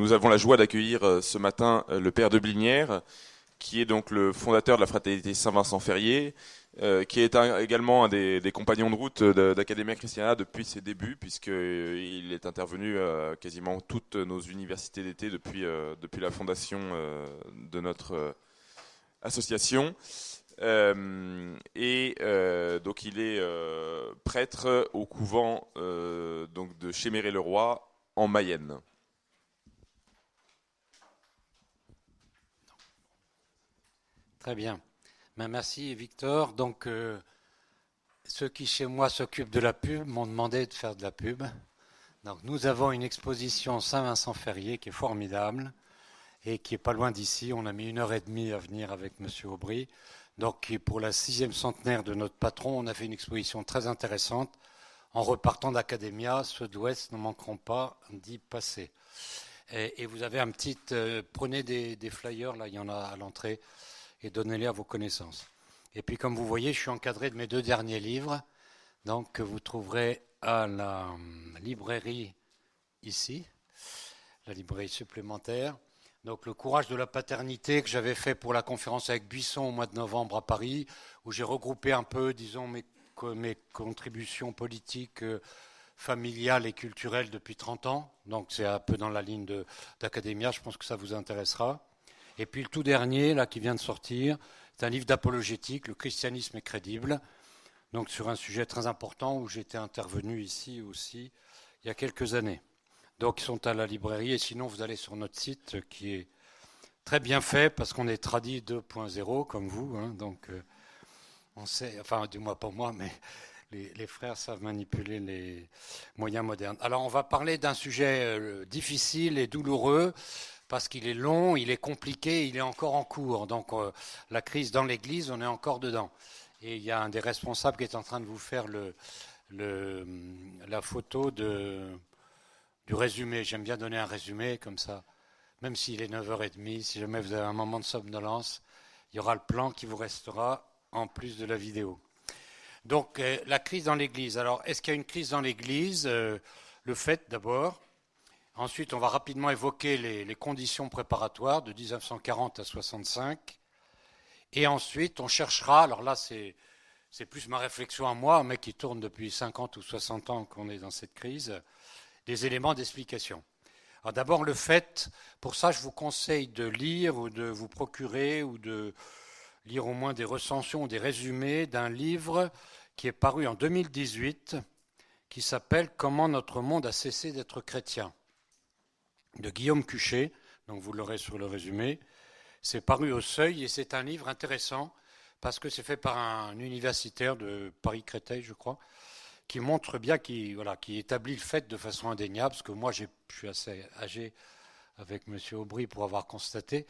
nous avons la joie d'accueillir euh, ce matin euh, le père de Blinière, qui est donc le fondateur de la fraternité Saint-Vincent-Ferrier, qui est également un des, compagnons de route d'Academia Christiana depuis ses débuts, puisqu'il est intervenu à quasiment toutes nos universités d'été depuis, depuis la fondation de notre association. et donc il est prêtre au couvent donc de Chéméré-le-Roi en Mayenne. Très bien. Ben, merci Victor. Donc, euh, ceux qui chez moi s'occupent de la pub m'ont demandé de faire de la pub. Donc, nous avons une exposition Saint-Vincent-Ferrier qui est formidable et qui est pas loin d'ici. On a mis une heure et demie à venir avec Monsieur Aubry. Donc, pour la sixième centenaire de notre patron, on a fait une exposition très intéressante. En repartant d'Academia, ceux de l'Ouest ne manqueront pas d'y passer. Et, vous avez un petit, euh, prenez des, flyers, là, il y en a à l'entrée et donnez-les à vos connaissances. Et puis, comme vous voyez, je suis encadré de mes deux derniers livres, donc que vous trouverez à la librairie ici, la librairie supplémentaire. Donc, le courage de la paternité que j'avais fait pour la conférence avec Buisson au mois de novembre à Paris, où j'ai regroupé un peu, disons, mes, mes contributions politiques, euh, familiales et culturelles depuis 30 ans. Donc, c'est un peu dans la ligne d'Academia. Je pense que ça vous intéressera. Et puis le tout dernier, là, qui vient de sortir, c'est un livre d'apologétique, Le christianisme est crédible, donc sur un sujet très important où j'étais intervenu ici aussi il y a quelques années. Donc ils sont à la librairie et sinon vous allez sur notre site qui est très bien fait parce qu'on est tradit 2.0 comme vous, hein. donc euh, on sait, enfin du moins pas moi, mais les, les, frères savent manipuler les moyens modernes. Alors on va parler d'un sujet euh, difficile et douloureux parce qu'il est long, il est compliqué, il est encore en cours. Donc euh, la crise dans l'Église, on est encore dedans. Et il y a un des responsables qui est en train de vous faire le, la photo du résumé. J'aime bien donner un résumé comme ça. Même s'il est 9h30, si jamais vous avez un moment de somnolence, il y aura le plan qui vous restera en plus de la vidéo. Donc euh, la crise dans l'Église. Alors est-ce qu'il y a une crise dans l'Église? Euh, Le fait d'abord Ensuite, on va rapidement évoquer les, conditions préparatoires de 1940 à 65. Et ensuite, on cherchera, alors là, c'est, plus ma réflexion à moi, mais qui tourne depuis 50 ou 60 ans qu'on est dans cette crise, des éléments d'explication. Alors d'abord, le fait, pour ça, je vous conseille de lire ou de vous procurer ou de lire au moins des recensions ou des résumés d'un livre qui est paru en 2018 qui s'appelle Comment notre monde a cessé d'être chrétien de Guillaume Cuchet, donc vous l'aurez sur le résumé. C'est paru au Seuil et c'est un livre intéressant parce que c'est fait par un universitaire de Paris-Créteil, je crois, qui montre bien, qui, voilà, qui établit le fait de façon indéniable, parce que moi je suis assez âgé avec M. Aubry pour avoir constaté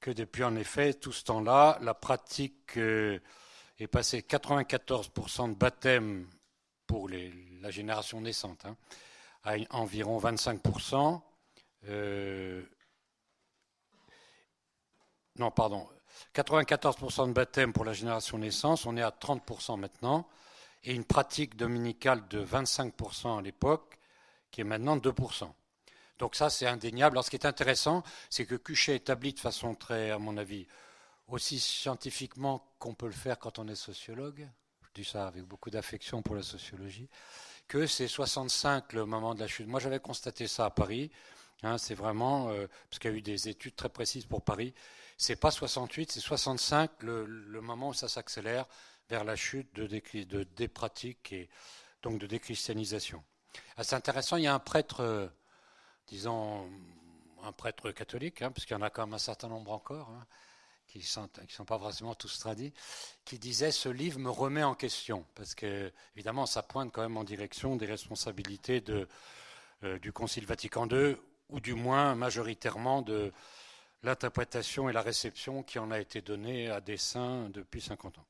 que depuis en effet tout ce temps-là, la pratique euh, est passée 94% de baptême pour la génération naissante hein, à environ 25%, euh, non, pardon. 94% de baptême pour la génération naissance, on est à 30% maintenant, et une pratique dominicale de 25% à l'époque, qui est maintenant 2%. Donc ça, c'est indéniable. Alors ce qui est intéressant, c'est que Cuchet établit de façon très, à mon avis, aussi scientifiquement qu'on peut le faire quand on est sociologue, je dis ça avec beaucoup d'affection pour la sociologie, que c'est 65 le moment de la chute. Moi, j'avais constaté ça à Paris. Hein, c'est vraiment, euh, parce qu'il y a eu des études très précises pour Paris, c'est pas 68, c'est 65 le, moment où ça s'accélère vers la chute de des, de des pratiques et donc de déchristianisation. Ah, c'est intéressant, il y a un prêtre, euh, disons, un prêtre catholique, hein, parce qu'il y en a quand même un certain nombre encore, hein, qui ne sont, pas forcément tous tradis, qui disait ce livre me remet en question, parce que évidemment ça pointe quand même en direction des responsabilités euh, du Concile Vatican II ou du moins majoritairement de l'interprétation et la réception qui en a été donnée à des saints depuis 50 ans.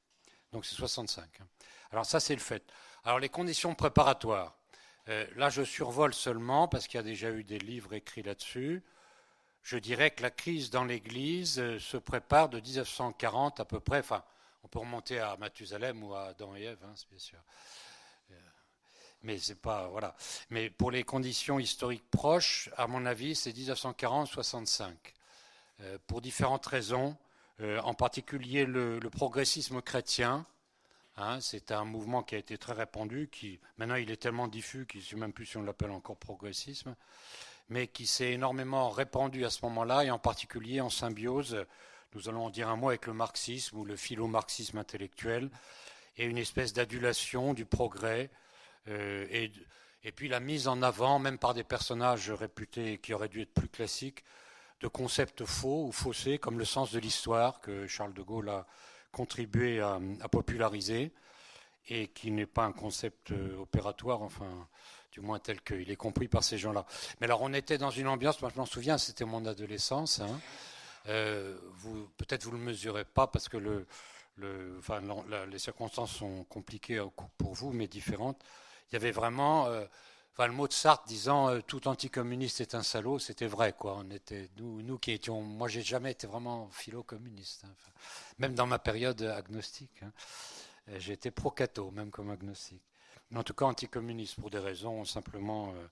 Donc c'est 65. Hein. Alors ça c'est le fait. Alors les conditions préparatoires. Euh, là je survole seulement parce qu'il y a déjà eu des livres écrits là-dessus. Je dirais que la crise dans l'Église euh, se prépare de 1940 à peu près. Enfin, on peut remonter à Mathusalem ou à Adam et Ève, hein, bien sûr. Mais c'est pas voilà. Mais pour les conditions historiques proches, à mon avis, c'est 1940-65. Euh, pour différentes raisons, euh, en particulier le, progressisme chrétien. Hein, c'est un mouvement qui a été très répandu, qui maintenant il est tellement diffus qu'il ne sait même plus si on l'appelle encore progressisme, mais qui s'est énormément répandu à ce moment-là, et en particulier en symbiose, nous allons en dire un mot avec le marxisme ou le philo-marxisme intellectuel, et une espèce d'adulation du progrès, euh, et, puis la mise en avant, même par des personnages réputés qui auraient dû être plus classiques, de concepts faux ou faussés, comme le sens de l'histoire que Charles de Gaulle a contribué à, populariser, et qui n'est pas un concept euh, opératoire, enfin, du moins tel qu'il est compris par ces gens-là. Mais alors, on était dans une ambiance, moi je m'en souviens, c'était mon adolescence. Hein. Euh, peut-être vous ne le mesurez pas parce que les circonstances sont compliquées pour vous, mais différentes. Il y avait vraiment euh, le mot de Sartre disant euh, tout anticommuniste est un salaud, c'était vrai, quoi. On était, nous, qui étions, moi, j'ai jamais été vraiment philo-communiste, hein. même dans ma période agnostique. Hein. J'ai été pro-cato, même comme agnostique. Mais en tout cas, anticommuniste pour des raisons simplement euh,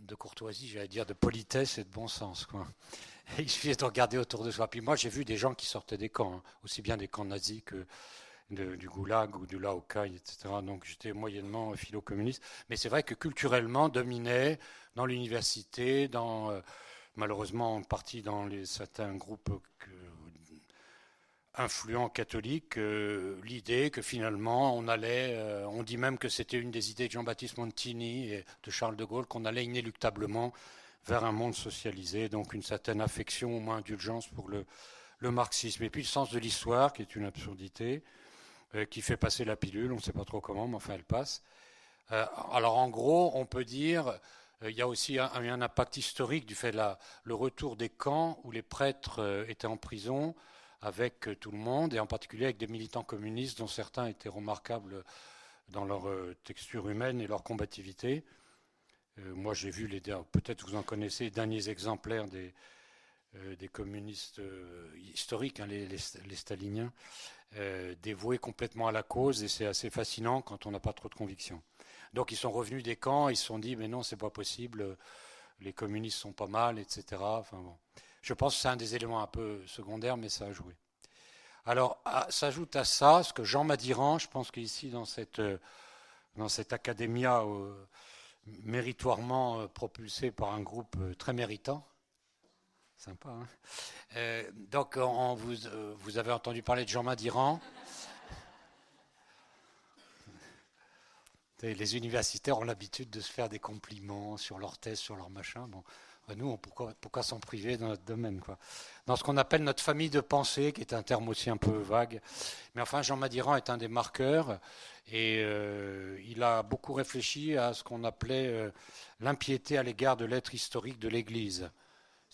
de courtoisie, j'allais dire, de politesse et de bon sens, quoi. il suffit de regarder autour de soi. Puis moi, j'ai vu des gens qui sortaient des camps, hein. aussi bien des camps nazis que du goulag ou du Laokai, etc. Donc j'étais moyennement philo-communiste. Mais c'est vrai que culturellement dominait dans l'université, euh, malheureusement en partie dans certains groupes influents catholiques, euh, l'idée que finalement on allait, euh, on dit même que c'était une des idées de Jean-Baptiste Montini et de Charles de Gaulle, qu'on allait inéluctablement vers un monde socialisé, donc une certaine affection, ou moins indulgence pour le marxisme. Et puis le sens de l'histoire, qui est une absurdité. Euh, qui fait passer la pilule, on ne sait pas trop comment, mais enfin elle passe. Euh, alors en gros, on peut dire, euh, il y a aussi un, un, impact historique du fait de la, le retour des camps où les prêtres étaient en prison avec tout le monde, et en particulier avec des militants communistes dont certains étaient remarquables dans leur texture humaine et leur combativité. moi, j'ai vu les peut-être vous en connaissez, les derniers exemplaires des, des communistes historiques, hein, les, les, staliniens, euh, dévoués complètement à la cause et c'est assez fascinant quand on n'a pas trop de conviction. Donc ils sont revenus des camps, ils se sont dit mais non c'est pas possible, les communistes sont pas mal, etc. Enfin bon, je pense que c'est un des éléments un peu secondaires mais ça a joué. Alors s'ajoute à ça ce que Jean Madiran, je pense qu'ici dans cette dans cette académia euh, méritoirement euh, propulsée par un groupe très méritant, Sympa. Hein euh, donc, on, vous, euh, vous, avez entendu parler de Jean Madiran. Les universitaires ont l'habitude de se faire des compliments sur leur thèse, sur leur machin. Bon, bah, nous, pourquoi, pourquoi s'en priver dans notre domaine quoi? Dans ce qu'on appelle notre famille de pensée, qui est un terme aussi un peu vague. Mais enfin, Jean Madiran est un des marqueurs et euh, il a beaucoup réfléchi à ce qu'on appelait l'impiété à l'égard de l'être historique de l'Église.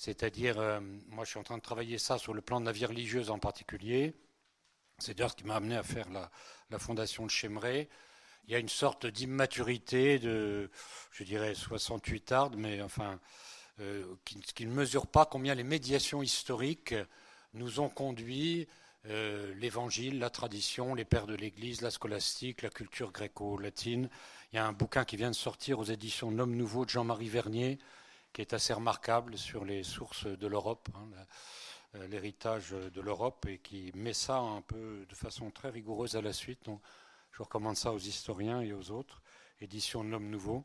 C'est-à-dire, euh, moi je suis en train de travailler ça sur le plan de la vie religieuse en particulier. C'est d'ailleurs ce qui m'a amené à faire la, fondation de Chemray. Il y a une sorte d'immaturité de, je dirais, 68 ardes, mais enfin, euh, qui, ne mesure pas combien les médiations historiques nous ont conduit euh, l'évangile, la tradition, les pères de l'Église, la scolastique, la culture gréco-latine. Il y a un bouquin qui vient de sortir aux éditions L'Homme Nouveau de Jean-Marie Vernier, qui est assez remarquable sur les sources de l'Europe, hein, euh, l'héritage de l'Europe, et qui met ça un peu de façon très rigoureuse à la suite. Donc, je recommande ça aux historiens et aux autres. Édition de l'Homme Nouveau,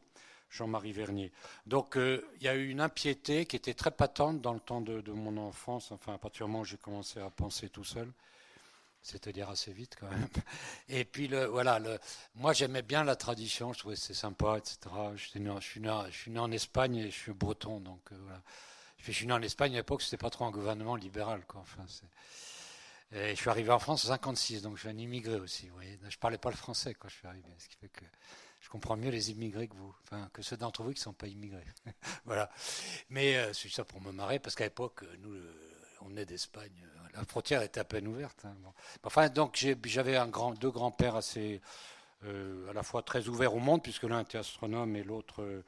Jean-Marie Vernier. Donc, euh, il y a eu une impiété qui était très patente dans le temps de, de mon enfance, enfin, à partir du moment où j'ai commencé à penser tout seul c'est-à-dire assez vite quand même. Et puis le, voilà, le, moi j'aimais bien la tradition, je trouvais c'est sympa, etc. Je suis, né, en Espagne et je suis breton, donc euh, voilà. Je suis né en Espagne à l'époque, c'était pas trop un gouvernement libéral, quoi. Enfin, et je suis arrivé en France en 56, donc je suis un immigré aussi. Vous voyez. Je parlais pas le français quand je suis arrivé, ce qui fait que je comprends mieux les immigrés que vous, enfin que ceux d'entre vous qui sont pas immigrés. voilà. Mais euh, c'est ça pour me marrer, parce qu'à l'époque, nous, on est d'Espagne la frontière était à peine ouverte. Hein, enfin, donc j'avais deux grands-pères assez, euh, à la fois très ouverts au monde, puisque l'un était astronome et l'autre euh,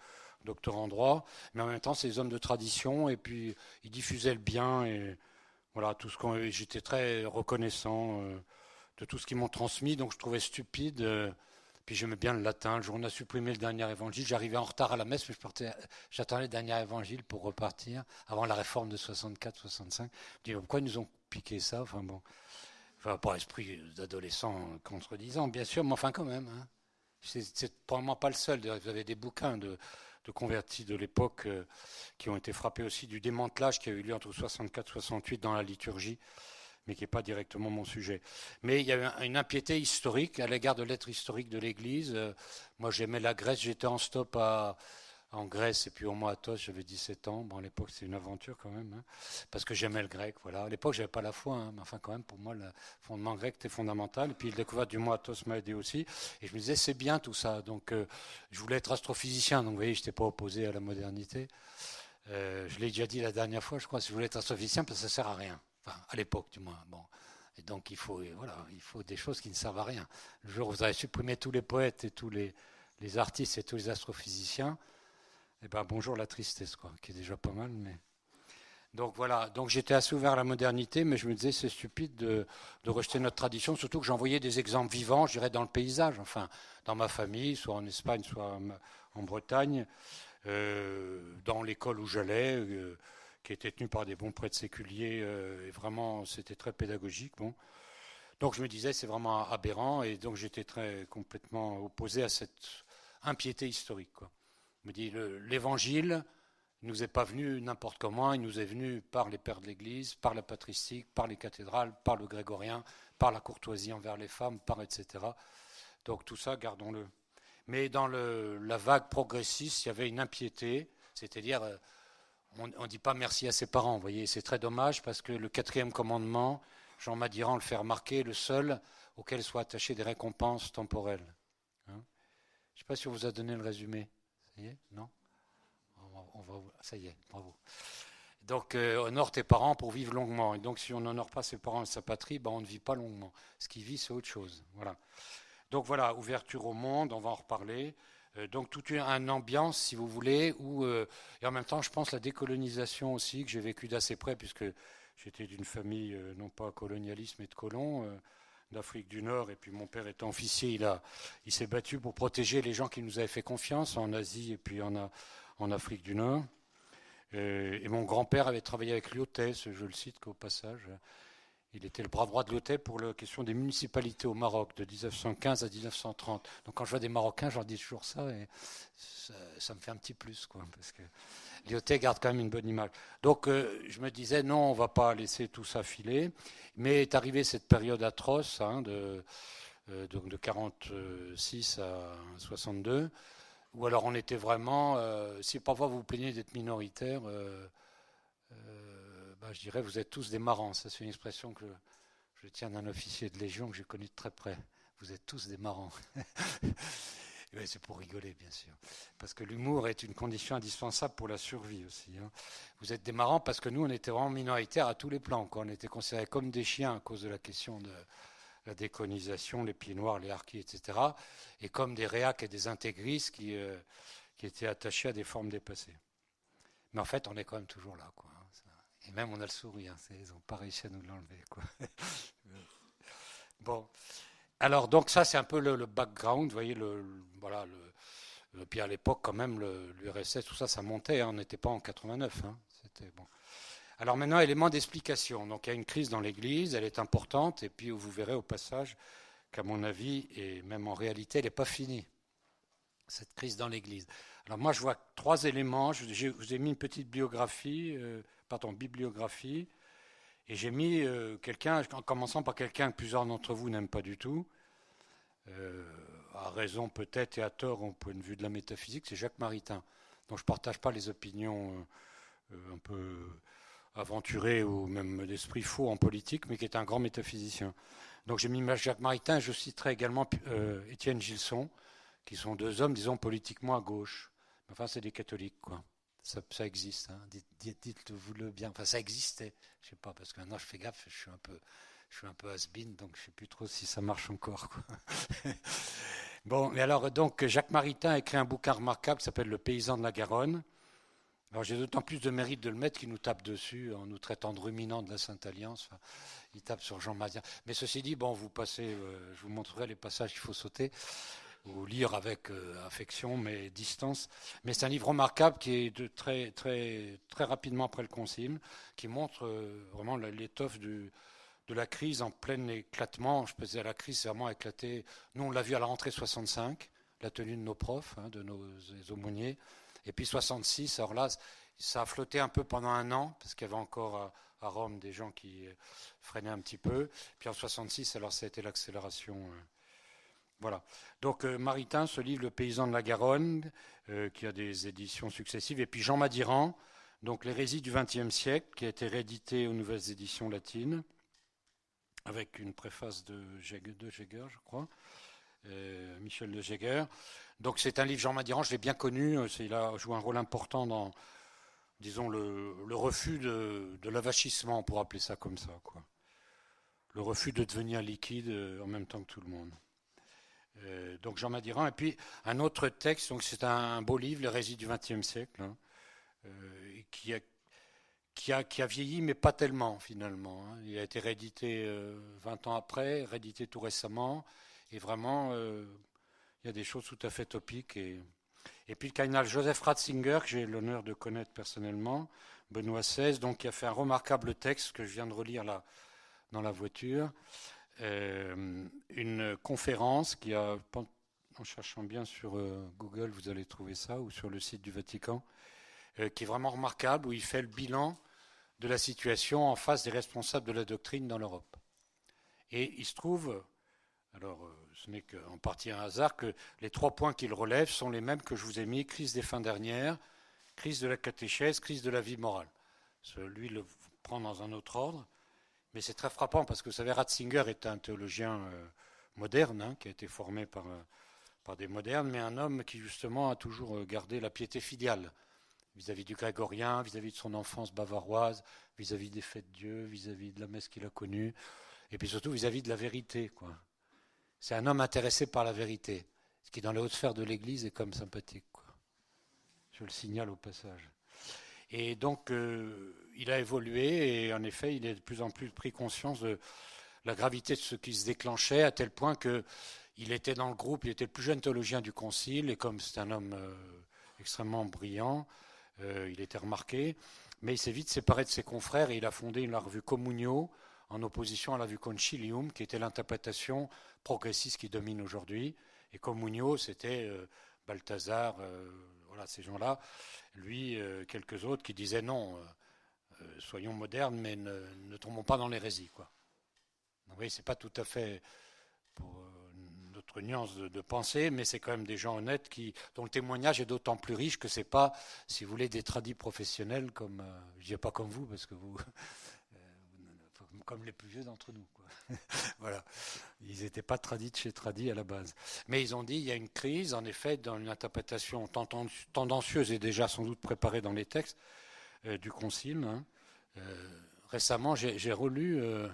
docteur en droit, mais en même temps, c'est des hommes de tradition, et puis ils diffusaient le bien, et voilà, tout ce qu'on, j'étais très reconnaissant euh, de tout ce qu'ils m'ont transmis, donc je trouvais stupide, Puis j'aimais bien le latin. Le jour où on a supprimé le dernier évangile, j'arrivais en retard à la messe, mais j'attendais le dernier évangile pour repartir avant la réforme de 64-65. Je dis pourquoi ils nous ont piqué ça? Enfin bon, enfin, pas esprit d'adolescent contredisant, bien sûr, mais enfin quand même. Hein. C'est probablement pas le seul. Vous avez des bouquins de, convertis de l'époque euh, qui ont été frappés aussi du démantelage qui a eu lieu entre 64 68 dans la liturgie mais qui n'est pas directement mon sujet. Mais il y a une impiété historique à l'égard de l'être historique de l'Église. Euh, moi, j'aimais la Grèce, j'étais en stop à, en Grèce et puis au Athos, j'avais 17 ans. Bon, à l'époque, c'est une aventure quand même, hein, parce que j'aimais le grec. Voilà. À l'époque, j'avais pas la foi, hein, mais enfin, quand même, pour moi, le fondement grec était fondamental. Et puis, le découverte du mot Athos m'a aidé aussi. Et je me disais, c'est bien tout ça. Donc, euh, je voulais être astrophysicien. Donc, vous voyez, je n'étais pas opposé à la modernité. Euh, je l'ai déjà dit la dernière fois, je crois, si je voulais être astrophysicien, parce que ça sert à rien à l'époque du moins. Bon. Et donc il faut, voilà, il faut des choses qui ne servent à rien. Le jour où vous avez supprimé tous les poètes et tous les, artistes et tous les astrophysiciens, eh ben bonjour la tristesse, quoi, qui est déjà pas mal, mais. Donc voilà, donc j'étais assez ouvert à la modernité, mais je me disais c'est stupide de, de, rejeter notre tradition, surtout que j'envoyais des exemples vivants, je dirais, dans le paysage, enfin, dans ma famille, soit en Espagne, soit en Bretagne, euh, dans l'école où j'allais. Euh, qui était tenu par des bons prêtres séculiers, euh, et vraiment, c'était très pédagogique. Bon. Donc je me disais, c'est vraiment aberrant, et donc j'étais très complètement opposé à cette impiété historique. Quoi. Me dis, l'évangile nous est pas venu n'importe comment, il nous est venu par les pères de l'Église, par la patristique, par les cathédrales, par le grégorien, par la courtoisie envers les femmes, par etc. Donc tout ça, gardons-le. Mais dans le, la vague progressiste, il y avait une impiété, c'est-à-dire euh, on ne dit pas merci à ses parents. Vous voyez, c'est très dommage parce que le quatrième commandement, Jean Madiran le fait remarquer, le seul auquel soient attachées des récompenses temporelles. Hein. Je ne sais pas si on vous a donné le résumé. Ça y est Non? On va, Ça y est, bravo. Donc, euh, honore tes parents pour vivre longuement. Et donc, si on n'honore pas ses parents et sa patrie, ben, on ne vit pas longuement. Ce qui vit, c'est autre chose. Voilà. Donc voilà, ouverture au monde, on va en reparler. Euh, donc toute une, ambiance, si vous voulez, où, euh, et en même temps, je pense la décolonisation aussi, que j'ai vécu d'assez près, puisque j'étais d'une famille, euh, non pas colonialiste, mais de colons, d'Afrique du Nord, et puis mon père étant officier, il, il s'est battu pour protéger les gens qui nous avaient fait confiance en Asie et puis en, en Afrique du Nord. et mon grand-père avait travaillé avec Lyotès, je le cite qu'au passage, il était le bras droit de l'OTE pour la question des municipalités au Maroc de 1915 à 1930. Donc quand je vois des Marocains, je leur dis toujours ça et ça, me fait un petit plus, quoi, parce que l'IOT garde quand même une bonne image. Donc euh, je me disais non, on va pas laisser tout ça filer. Mais est arrivée cette période atroce hein, de, euh, donc de 46 à 62, où alors on était vraiment, euh, si parfois vous vous plaignez d'être minoritaire, bah, je dirais, vous êtes tous des marrants. C'est une expression que je, tiens d'un officier de Légion que j'ai connu de très près. Vous êtes tous des marrants. c'est pour rigoler, bien sûr. Parce que l'humour est une condition indispensable pour la survie aussi. Hein. Vous êtes des marrants parce que nous, on était vraiment minoritaires à tous les plans. On était considérés comme des chiens à cause de la question de la décolonisation, les pieds noirs, les harkis, etc. Et comme des réacs et des intégristes qui, euh, qui étaient attachés à des formes dépassées. Mais en fait, on est quand même toujours là. Quoi. Et même on a le sourire, ils n'ont pas réussi à nous l'enlever. bon, alors donc ça c'est un peu le, background, vous voyez, voilà, puis à l'époque quand même, l'URSS, tout ça, ça montait, hein, on n'était pas en 89. Hein, c'était bon. Alors maintenant, élément d'explication. Donc il y a une crise dans l'Église, elle est importante, et puis vous verrez au passage qu'à mon avis, et même en réalité, elle n'est pas finie, cette crise dans l'Église. Alors moi, je vois trois éléments. Je, vous ai mis une petite biographie. Euh, pardon, bibliographie. Et j'ai mis euh, quelqu'un, en commençant par quelqu'un que plusieurs d'entre vous n'aiment pas du tout, euh, à raison peut-être et à tort au point de vue de la métaphysique, c'est Jacques Maritain. Donc je ne partage pas les opinions euh, un peu aventurées ou même d'esprit faux en politique, mais qui est un grand métaphysicien. Donc j'ai mis Jacques Maritain, je citerai également Étienne Gilson, qui sont deux hommes, disons, politiquement à gauche. Enfin, c'est des catholiques, quoi ça, existe. Hein. Dites-vous le bien. Enfin, ça existait. Je sais pas, parce que maintenant je fais gaffe, je suis un peu, je suis un peu has-been, donc je sais plus trop si ça marche encore. bon, mais alors, donc, Jacques Maritain a écrit un bouquin remarquable qui s'appelle Le paysan de la Garonne. Alors, j'ai d'autant plus de mérite de le mettre qu'il nous tape dessus en nous traitant de ruminants de la Sainte-Alliance. il tape sur Jean Mazien. Mais ceci dit, bon, vous passez, euh, je vous montrerai les passages qu'il faut sauter. Ou lire avec euh, affection mais distance. Mais c'est un livre remarquable qui est très, très, très rapidement après le Concile, qui montre euh, vraiment l'étoffe de la crise en plein éclatement. Je peux dire, la crise c'est vraiment éclaté. Nous, on l'a vu à la rentrée 65, la tenue de nos profs, hein, de nos aumôniers. Et puis 66, alors là, ça a flotté un peu pendant un an, parce qu'il y avait encore à, Rome des gens qui freinaient un petit peu. Puis en 66, alors ça a été l'accélération. Voilà. Donc euh, Maritain, ce livre Le paysan de la Garonne, euh, qui a des éditions successives, et puis Jean Madiran, donc l'hérésie du XXe siècle, qui a été réédité aux nouvelles éditions latines, avec une préface de Jäger, de je crois, euh, Michel de Jäger. Donc c'est un livre Jean Madiran, je l'ai bien connu, il a joué un rôle important dans, disons, le, refus de, de l'avachissement, pour appeler ça comme ça, quoi. Le refus de devenir liquide en même temps que tout le monde. Euh, donc Jean Madiran. Et puis un autre texte, donc c'est un, beau livre, Les récits du XXe siècle, hein, euh, qui, a, vieilli, mais pas tellement finalement. Hein. Il a été réédité 20 euh, ans après, réédité tout récemment, et vraiment, il y a des choses tout à fait topiques. Et, puis le cardinal Joseph Ratzinger, que j'ai l'honneur de connaître personnellement, Benoît XVI, donc qui a fait un remarquable texte que je viens de relire là dans la voiture. Euh, une conférence qui a, en cherchant bien sur euh, Google, vous allez trouver ça, ou sur le site du Vatican, euh, qui est vraiment remarquable, où il fait le bilan de la situation en face des responsables de la doctrine dans l'Europe. Et il se trouve, alors ce n'est qu'en partie un hasard, que les trois points qu'il relève sont les mêmes que je vous ai mis, crise des fins dernières, crise de la catéchèse, crise de la vie morale. Celui le prend dans un autre ordre. Mais c'est très frappant parce que vous savez, Ratzinger est un théologien euh, moderne, hein, qui a été formé par, euh, par des modernes, mais un homme qui justement a toujours euh, gardé la piété filiale vis-à-vis du grégorien, vis-à-vis de son enfance bavaroise, vis-à-vis des fêtes de Dieu, vis-à-vis de la messe qu'il a connue, et puis surtout vis-à-vis de la vérité. C'est un homme intéressé par la vérité, ce qui dans les hautes sphères de l'Église est comme sympathique. Quoi. Je le signale au passage. Et donc, euh, il a évolué et en effet, il est de plus en plus pris conscience de la gravité de ce qui se déclenchait, à tel point qu'il était dans le groupe, il était le plus jeune théologien du Concile, et comme c'est un homme euh, extrêmement brillant, euh, il était remarqué, mais il s'est vite séparé de ses confrères et il a fondé la revue Communio en opposition à la revue Concilium, qui était l'interprétation progressiste qui domine aujourd'hui. Et Communio, c'était Balthazar, voilà, ces gens-là lui, euh, quelques autres qui disaient non, euh, euh, soyons modernes, mais ne, tombons pas dans l'hérésie. Quoi. Oui, c'est pas tout à fait pour notre nuance de, pensée, mais c'est quand même des gens honnêtes qui, dont le témoignage est d'autant plus riche que c'est pas, si vous voulez, des tradis professionnels comme, je dis pas comme vous parce que vous, comme les plus vieux d'entre nous. voilà. Ils n'étaient pas tradis chez tradis à la base. Mais ils ont dit il y a une crise, en effet, dans une interprétation tendancieuse et déjà sans doute préparée dans les textes euh, du Concile. Hein. Euh, récemment, j'ai relu, euh,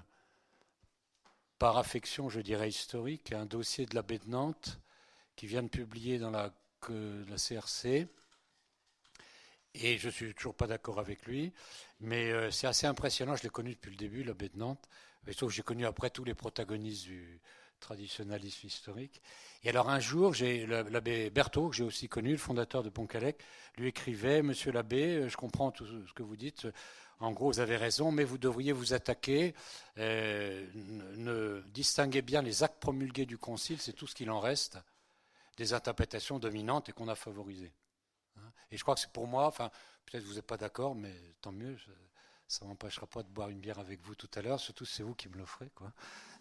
par affection, je dirais historique, un dossier de l'abbé de Nantes qui vient de publier dans la, CRC. Et je suis toujours pas d'accord avec lui, mais c'est assez impressionnant. Je l'ai connu depuis le début, l'abbé de Nantes. Sauf que j'ai connu après tous les protagonistes du traditionnalisme historique. Et alors un jour, j'ai l'abbé Berthaud, que j'ai aussi connu, le fondateur de Pontcalec, lui écrivait Monsieur l'abbé, euh, je comprends tout ce que vous dites. En gros, vous avez raison, mais vous devriez vous attaquer, euh, ne, distinguer bien les actes promulgués du Concile, c'est tout ce qu'il en reste, des interprétations dominantes et qu'on a favorisées. Hein. Et je crois que c'est pour moi, enfin, peut-être vous n'êtes pas d'accord, mais tant mieux ça m'empêchera pas de boire une bière avec vous tout à l'heure, surtout c'est vous qui me l'offrez, quoi.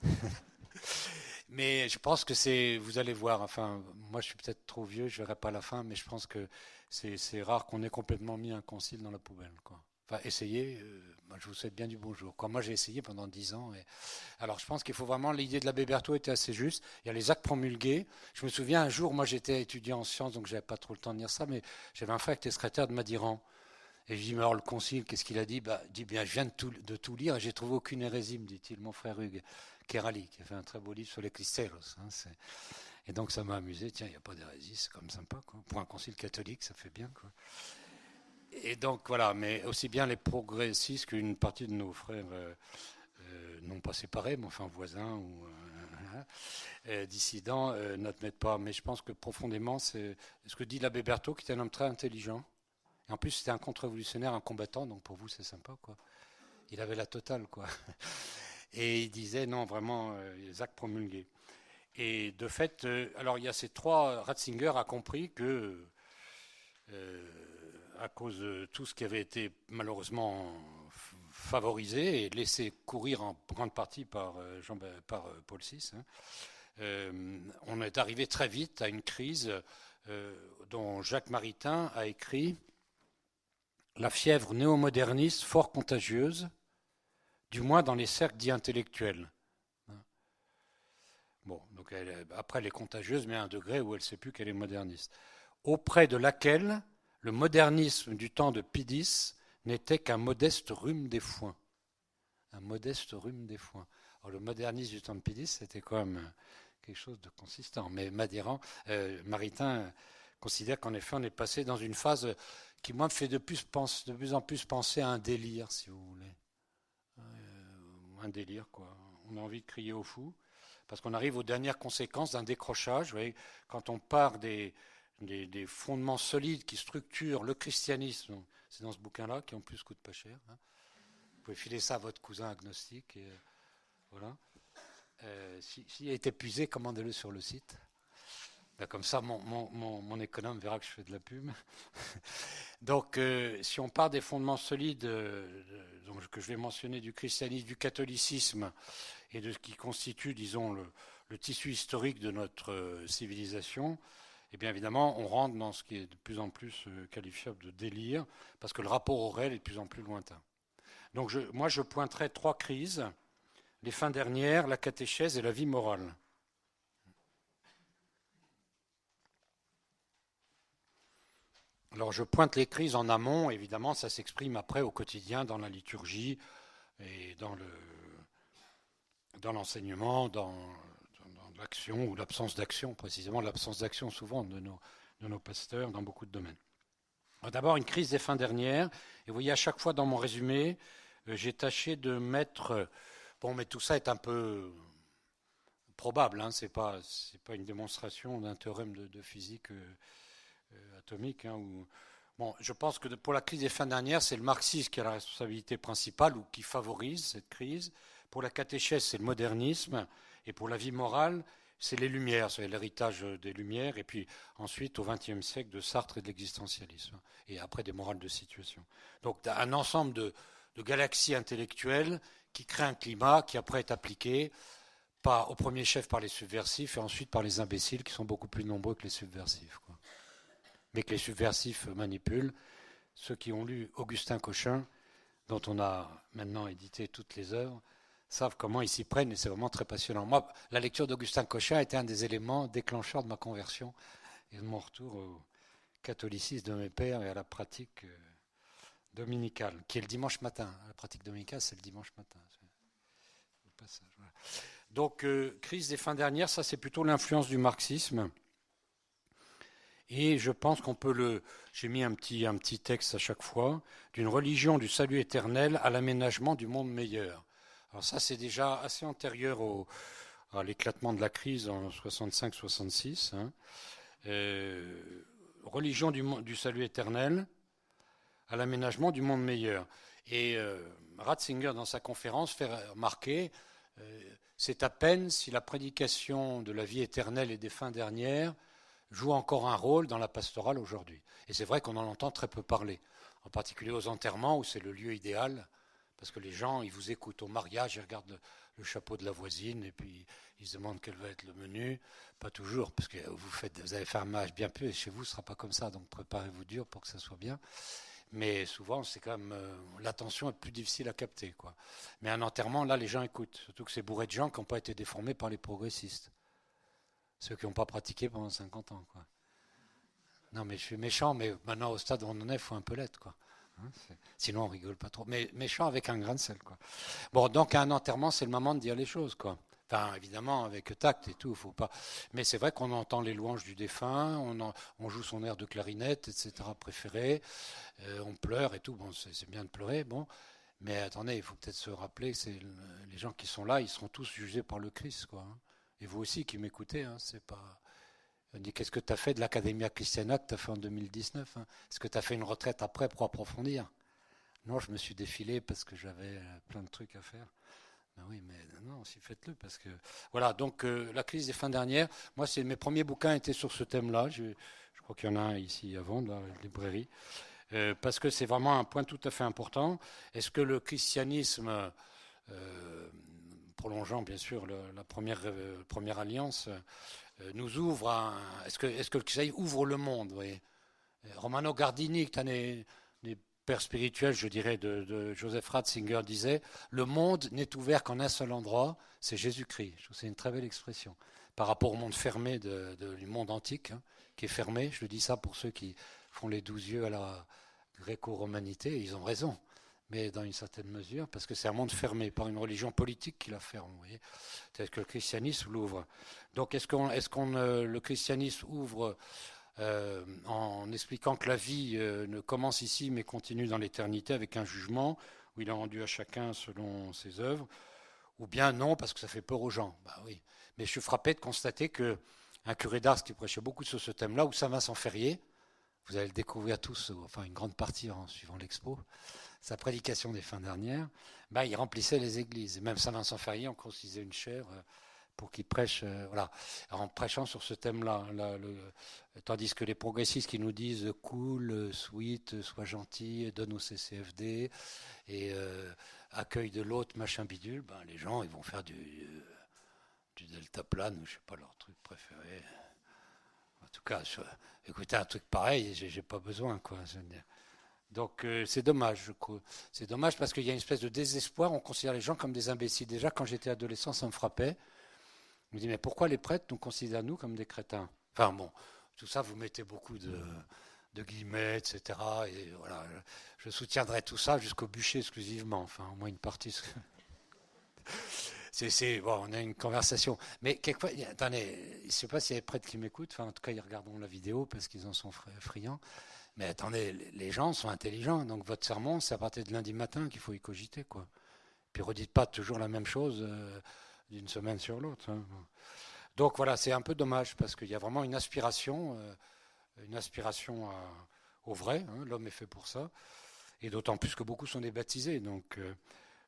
mais je pense que c'est, vous allez voir, enfin, moi je suis peut-être trop vieux, je verrai pas la fin, mais je pense que c'est rare qu'on ait complètement mis un concile dans la poubelle, quoi. Enfin, essayez, euh, moi, je vous souhaite bien du bonjour. Moi j'ai essayé pendant dix ans. Alors je pense qu'il faut vraiment, l'idée de l'abbé Berthaud était assez juste. Il y a les actes promulgués. Je me souviens un jour, moi j'étais étudiant en sciences, donc j'avais pas trop le temps de dire ça, mais j'avais un frère qui était secrétaire de Madiran. Et je dis, mais alors le concile, qu'est-ce qu'il a dit? Bah, dit, bien, je viens de tout, lire et j'ai trouvé aucune hérésie, me dit-il, mon frère Hugues Kerali, qui a fait un très beau livre sur les Christeros. Hein, et donc ça m'a amusé, tiens, il n'y a pas d'hérésie, c'est comme sympa. Quoi. Pour un concile catholique, ça fait bien. Quoi. Et donc voilà, mais aussi bien les progressistes qu'une partie de nos frères, euh, euh, non pas séparés, mais enfin voisins ou euh, hein, dissidents, n'admettent pas. Mais je pense que profondément, c'est ce que dit l'abbé Berthaud, qui était un homme très intelligent. Et en plus, c'était un contre-révolutionnaire, un combattant, donc pour vous, c'est sympa, quoi. Il avait la totale, quoi. Et il disait, non, vraiment, Zach promulgué. Et de fait, alors il y a ces trois, Ratzinger a compris que à cause de tout ce qui avait été malheureusement favorisé et laissé courir en grande partie par, euh, Jean, par euh, Paul VI, hein, euh, on est arrivé très vite à une crise dont Jacques Maritain a écrit La fièvre néo-moderniste fort contagieuse, du moins dans les cercles dits intellectuels. Hein. Bon, donc après elle est contagieuse, mais à un degré où elle ne sait plus qu'elle est moderniste. Auprès de laquelle le modernisme du temps de Pidis n'était qu'un modeste rhume des foins. Un modeste rhume des foins. le modernisme du temps de Pidis, c'était quand même quelque chose de consistant. Mais Madiran, euh, Maritain considère qu'en effet, on est passé dans une phase qui, moi, me fait de plus, de plus en plus penser à un délire, si vous voulez. Euh, un délire, quoi. On a envie de crier au fou, parce qu'on arrive aux dernières conséquences d'un décrochage. Vous voyez, quand on part des, des, fondements solides qui structurent le christianisme. C'est dans ce bouquin-là, qui en plus coûte pas cher. Hein. Vous pouvez filer ça à votre cousin agnostique. Et, euh, voilà. Euh, S'il est épuisé, commandez-le sur le site. Ben, comme ça, mon, mon, économe verra que je fais de la pub. donc, euh, si on part des fondements solides que je vais mentionner du christianisme, du catholicisme et de ce qui constitue, disons, le tissu historique de notre civilisation, et bien évidemment, on rentre dans ce qui est de plus en plus euh, qualifiable de délire, parce que le rapport au réel est de plus en plus lointain. Donc moi, je pointerai trois crises, les fins dernières, la catéchèse et la vie morale. Alors je pointe les crises en amont, évidemment, ça s'exprime après au quotidien dans la liturgie et dans l'enseignement, dans l'action ou l'absence d'action, précisément l'absence d'action souvent de nos, de nos pasteurs dans beaucoup de domaines. D'abord, une crise des fins dernières. Et vous voyez, à chaque fois dans mon résumé, euh, j'ai tâché de mettre. Bon, mais tout ça est un peu probable, hein, ce n'est pas, une démonstration d'un théorème de, physique euh, euh, atomique. Hein, je pense que pour la crise des fins dernières, c'est le marxisme qui a la responsabilité principale ou qui favorise cette crise. Pour la catéchèse, c'est le modernisme. Et pour la vie morale, c'est les Lumières, c'est l'héritage des Lumières, et puis ensuite au XXe siècle de Sartre et de l'existentialisme, et après des morales de situation. Donc un ensemble de, galaxies intellectuelles qui créent un climat qui après est appliqué pas au premier chef par les subversifs et ensuite par les imbéciles qui sont beaucoup plus nombreux que les subversifs. Mais que les subversifs manipulent. Ceux qui ont lu Augustin Cochin, dont on a maintenant édité toutes les œuvres, savent comment ils s'y prennent et c'est vraiment très passionnant. Moi, la lecture d'Augustin Cochin été un des éléments déclencheurs de ma conversion et de mon retour au catholicisme de mes pères et à la pratique euh, dominicale, qui est le dimanche matin. La pratique dominicale, c'est le dimanche matin. Donc, euh, crise des fins dernières, ça c'est plutôt l'influence du marxisme. Et je pense qu'on peut le. J'ai mis un petit texte à chaque fois. D'une religion du salut éternel à l'aménagement du monde meilleur. Alors ça, c'est déjà assez antérieur à l'éclatement de la crise en 65-66. Hein. Euh, religion du, du, salut éternel à l'aménagement du monde meilleur. Et euh, Ratzinger, dans sa conférence, fait remarquer euh, c'est à peine si la prédication de la vie éternelle et des fins dernières joue encore un rôle dans la pastorale aujourd'hui. Et c'est vrai qu'on en entend très peu parler, en particulier aux enterrements où c'est le lieu idéal parce que les gens, ils vous écoutent au mariage, ils regardent le, chapeau de la voisine et puis ils se demandent quel va être le menu. Pas toujours, parce que vous, faites, vous avez fait un mariage bien peu et chez vous, ce ne sera pas comme ça, donc préparez-vous dur pour que ça soit bien. Mais souvent, c'est quand même euh, l'attention est plus difficile à capter, quoi. Mais un enterrement, là, les gens écoutent, surtout que c'est bourré de gens qui n'ont pas été déformés par les progressistes, ceux qui n'ont pas pratiqué pendant 50 ans, quoi. Non, mais je suis méchant, mais maintenant au stade où on en est, il faut un peu l'être, quoi. Hein, sinon, on rigole pas trop. Mais méchant avec un grain de sel, quoi. Bon, donc, un enterrement, c'est le moment de dire les choses, quoi. Enfin, évidemment, avec tact et tout, faut pas. Mais c'est vrai qu'on entend les louanges du défunt, on, on, joue son air de clarinette, etc. préféré, euh, on pleure et tout. Bon, c'est bien de pleurer, bon. Mais attendez, il faut peut-être se rappeler, c'est les gens qui sont là, ils seront tous jugés par le Christ, quoi. Hein. et vous aussi qui m'écoutez, hein, c'est pas. Dit qu'est-ce que tu as fait de l'Academia Christiana que tu as fait en 2019 hein? Est-ce que tu as fait une retraite après pour approfondir? Non, je me suis défilé parce que j'avais euh, plein de trucs à faire. Ben oui, mais non, aussi faites-le parce que voilà. Donc euh, la crise des fins dernières. Moi, mes premiers bouquins étaient sur ce thème-là. Je, crois qu'il y en a un ici vendre, dans la librairie, euh, parce que c'est vraiment un point tout à fait important. Est-ce que le christianisme prolongeant bien sûr la première, alliance, nous ouvre à. Est-ce que, le ouvre le monde. Romano Gardini, qui est des pères spirituels, je dirais, de, Joseph Ratzinger, disait Le monde n'est ouvert qu'en un seul endroit, c'est Jésus-Christ. C'est une très belle expression. Par rapport au monde fermé du monde antique, hein, qui est fermé, je dis ça pour ceux qui font les douze yeux à la gréco-romanité, ils ont raison mais dans une certaine mesure, parce que c'est un monde fermé par une religion politique qui la ferme. Vous voyez C'est que le christianisme l'ouvre. Donc, est-ce qu'on, est-ce qu'on, euh, le christianisme ouvre euh, en expliquant que la vie euh, ne commence ici mais continue dans l'éternité avec un jugement où il est rendu à chacun selon ses œuvres, ou bien non parce que ça fait peur aux gens? Bah oui. Mais je suis frappé de constater que un curé d'Ars qui prêchait beaucoup sur ce thème-là, ou Saint-Vincent Ferrier, vous allez le découvrir tous, enfin une grande partie en suivant l'expo, sa prédication des fins dernières, ben, il remplissait les églises. Même Saint-Vincent Ferrier en construisait une chaire euh, pour qu'il prêche, euh, voilà, en prêchant sur ce thème-là. Tandis que les progressistes qui nous disent cool, sweet, sois gentil, donne au CCFD et euh, accueille de l'autre, machin bidule, ben, les gens ils vont faire du, du delta plane ou je sais pas leur truc préféré. En tout cas, je, écoutez un truc pareil, j'ai pas besoin quoi. Donc euh, c'est dommage. C'est dommage parce qu'il y a une espèce de désespoir. On considère les gens comme des imbéciles. Déjà, quand j'étais adolescent, ça me frappait. Je me dis, mais pourquoi les prêtres nous considèrent nous comme des crétins? Enfin bon, tout ça, vous mettez beaucoup de, de guillemets, etc. Et voilà, je soutiendrai tout ça jusqu'au bûcher exclusivement. Enfin, au moins une partie. c'est, bon, on a une conversation. Mais quelquefois, attendez, je ne sais pas s'il y a des prêtres qui m'écoutent. Enfin, en tout cas, ils regarderont la vidéo parce qu'ils en sont friands. Mais attendez, les gens sont intelligents, donc votre sermon, c'est à partir de lundi matin qu'il faut y cogiter, quoi. Puis redites pas toujours la même chose euh, d'une semaine sur l'autre. Hein. Donc voilà, c'est un peu dommage parce qu'il y a vraiment une aspiration, euh, une aspiration à, au vrai. Hein, L'homme est fait pour ça, et d'autant plus que beaucoup sont débaptisés. Donc euh,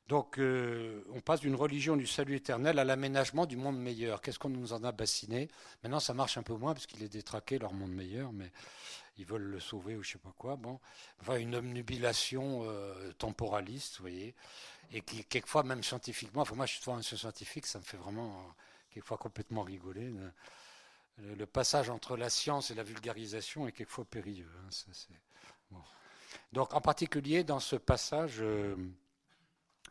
donc, euh, on passe d'une religion du salut éternel à l'aménagement du monde meilleur. Qu'est-ce qu'on nous en a bassiné? Maintenant, ça marche un peu moins parce qu'il est détraqué, leur monde meilleur, mais ils veulent le sauver ou je sais pas quoi. Bon, enfin, une omnubilation euh, temporaliste, vous voyez, et qui, quelquefois, même scientifiquement, enfin, moi, je suis un scientifique, ça me fait vraiment, euh, quelquefois, complètement rigoler. Le, le, passage entre la science et la vulgarisation est quelquefois périlleux. Hein. Donc, en particulier, dans ce passage... Euh,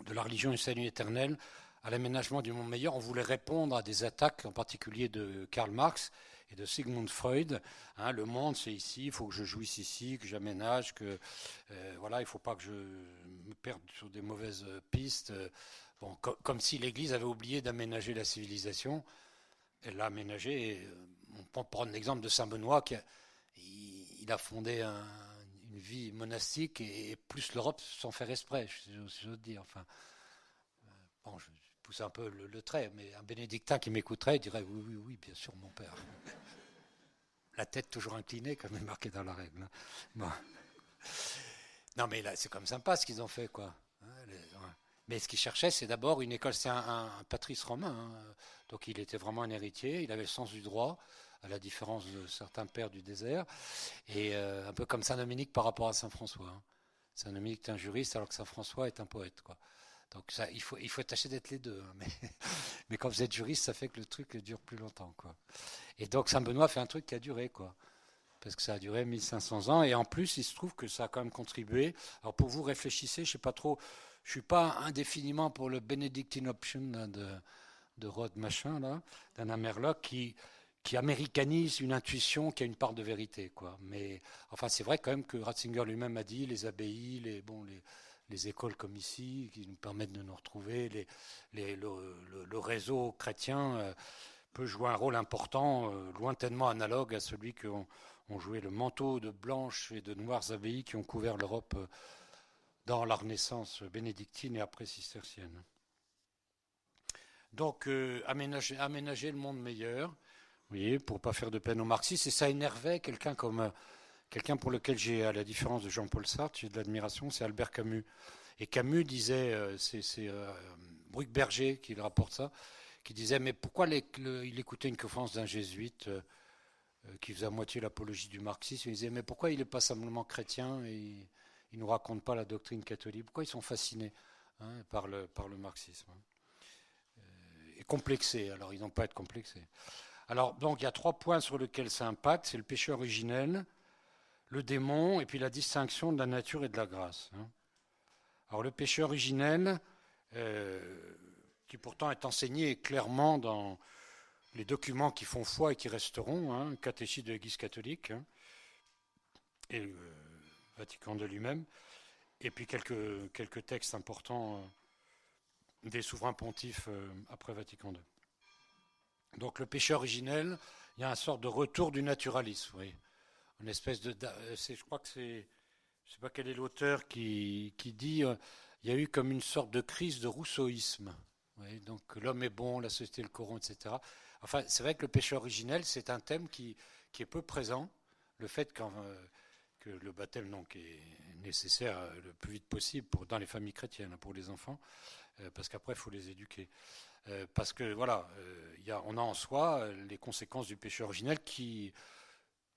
de la religion du salut éternel à l'aménagement du monde meilleur. On voulait répondre à des attaques, en particulier de Karl Marx et de Sigmund Freud. Hein, le monde, c'est ici, il faut que je jouisse ici, que j'aménage, que euh, voilà, il ne faut pas que je me perde sur des mauvaises pistes. Comme si l'Église avait oublié d'aménager la civilisation. Elle l'a aménagé. Euh, on peut prendre l'exemple de Saint Benoît, qui a, il, a fondé un, une vie monastique et, plus l'Europe sans faire esprit, je veux dire. Enfin, euh, bon, je pousse un peu le, trait, mais un bénédictin qui m'écouterait dirait oui, oui, oui, bien sûr, mon père. La tête toujours inclinée, comme est marqué dans la règle. Hein. Non, mais là, c'est comme sympa ce qu'ils ont fait, quoi. Hein, mais ce qu'ils cherchaient, c'est d'abord une école, c'est un, un, patrice romain, hein. donc il était vraiment un héritier, il avait le sens du droit, à la différence de certains pères du désert, et euh, un peu comme Saint Dominique par rapport à Saint François. Saint Dominique est un juriste alors que Saint François est un poète, quoi. Donc il faut, il faut tâcher d'être les deux. Hein, mais, mais quand vous êtes juriste, ça fait que le truc dure plus longtemps, quoi. Et donc Saint Benoît fait un truc qui a duré, quoi. Parce que ça a duré 1500 ans, et en plus, il se trouve que ça a quand même contribué. Alors pour vous, réfléchissez, je sais pas trop, je suis pas indéfiniment pour le Benedictine Option de, de Rod Machin, d'Anna Merlock, qui, qui américanise une intuition qui a une part de vérité, quoi. Mais enfin, c'est vrai quand même que Ratzinger lui-même a dit les abbayes, les bon, les, les écoles comme ici qui nous permettent de nous retrouver, le, réseau chrétien euh, peut jouer un rôle important, euh, lointainement analogue à celui qu'ont ont joué le manteau de blanches et de noires abbayes qui ont couvert l'Europe euh, dans la Renaissance bénédictine et après cistercienne. Donc, aménager, le monde meilleur, vous voyez, pour pas faire de peine aux marxistes. Et ça énervait quelqu'un comme quelqu'un pour lequel j'ai, à la différence de Jean-Paul Sartre, j'ai de l'admiration, c'est Albert Camus. Et Camus disait, euh, c'est, c'est Berger qui le rapporte ça, qui disait, mais pourquoi il écoutait une conférence d'un jésuite qui faisait à moitié l'apologie du marxisme Il disait, mais pourquoi il n'est pas simplement chrétien et il ne nous raconte pas la doctrine catholique? Pourquoi ils sont fascinés hein, par, le, par le marxisme hein? Et complexés. Alors, ils n'ont pas à être complexés. Alors, donc, il y a trois points sur lesquels ça impacte. C'est le péché originel, le démon, et puis la distinction de la nature et de la grâce. Hein. Alors, le péché originel, euh, qui pourtant est enseigné clairement dans les documents qui font foi et qui resteront, hein, catéchisme de l'Église catholique, hein, et le Vatican de lui-même, et puis quelques, textes importants. Euh, des souverains pontifs euh, après Vatican II. Donc le péché originel, il y a une sorte de retour du naturalisme, oui. Une espèce de, euh, je crois que c'est, je sais pas quel est l'auteur qui, qui dit, euh, il y a eu comme une sorte de crise de rousseauisme. donc l'homme est bon, la société le corrompt, etc. Enfin, c'est vrai que le péché originel, c'est un thème qui, qui est peu présent. Le fait que le baptême donc, est nécessaire le plus vite possible dans les familles chrétiennes, pour les enfants. Euh, parce qu'après, il faut les éduquer. Euh, parce que, voilà, euh, on a en soi les conséquences du péché originel qui,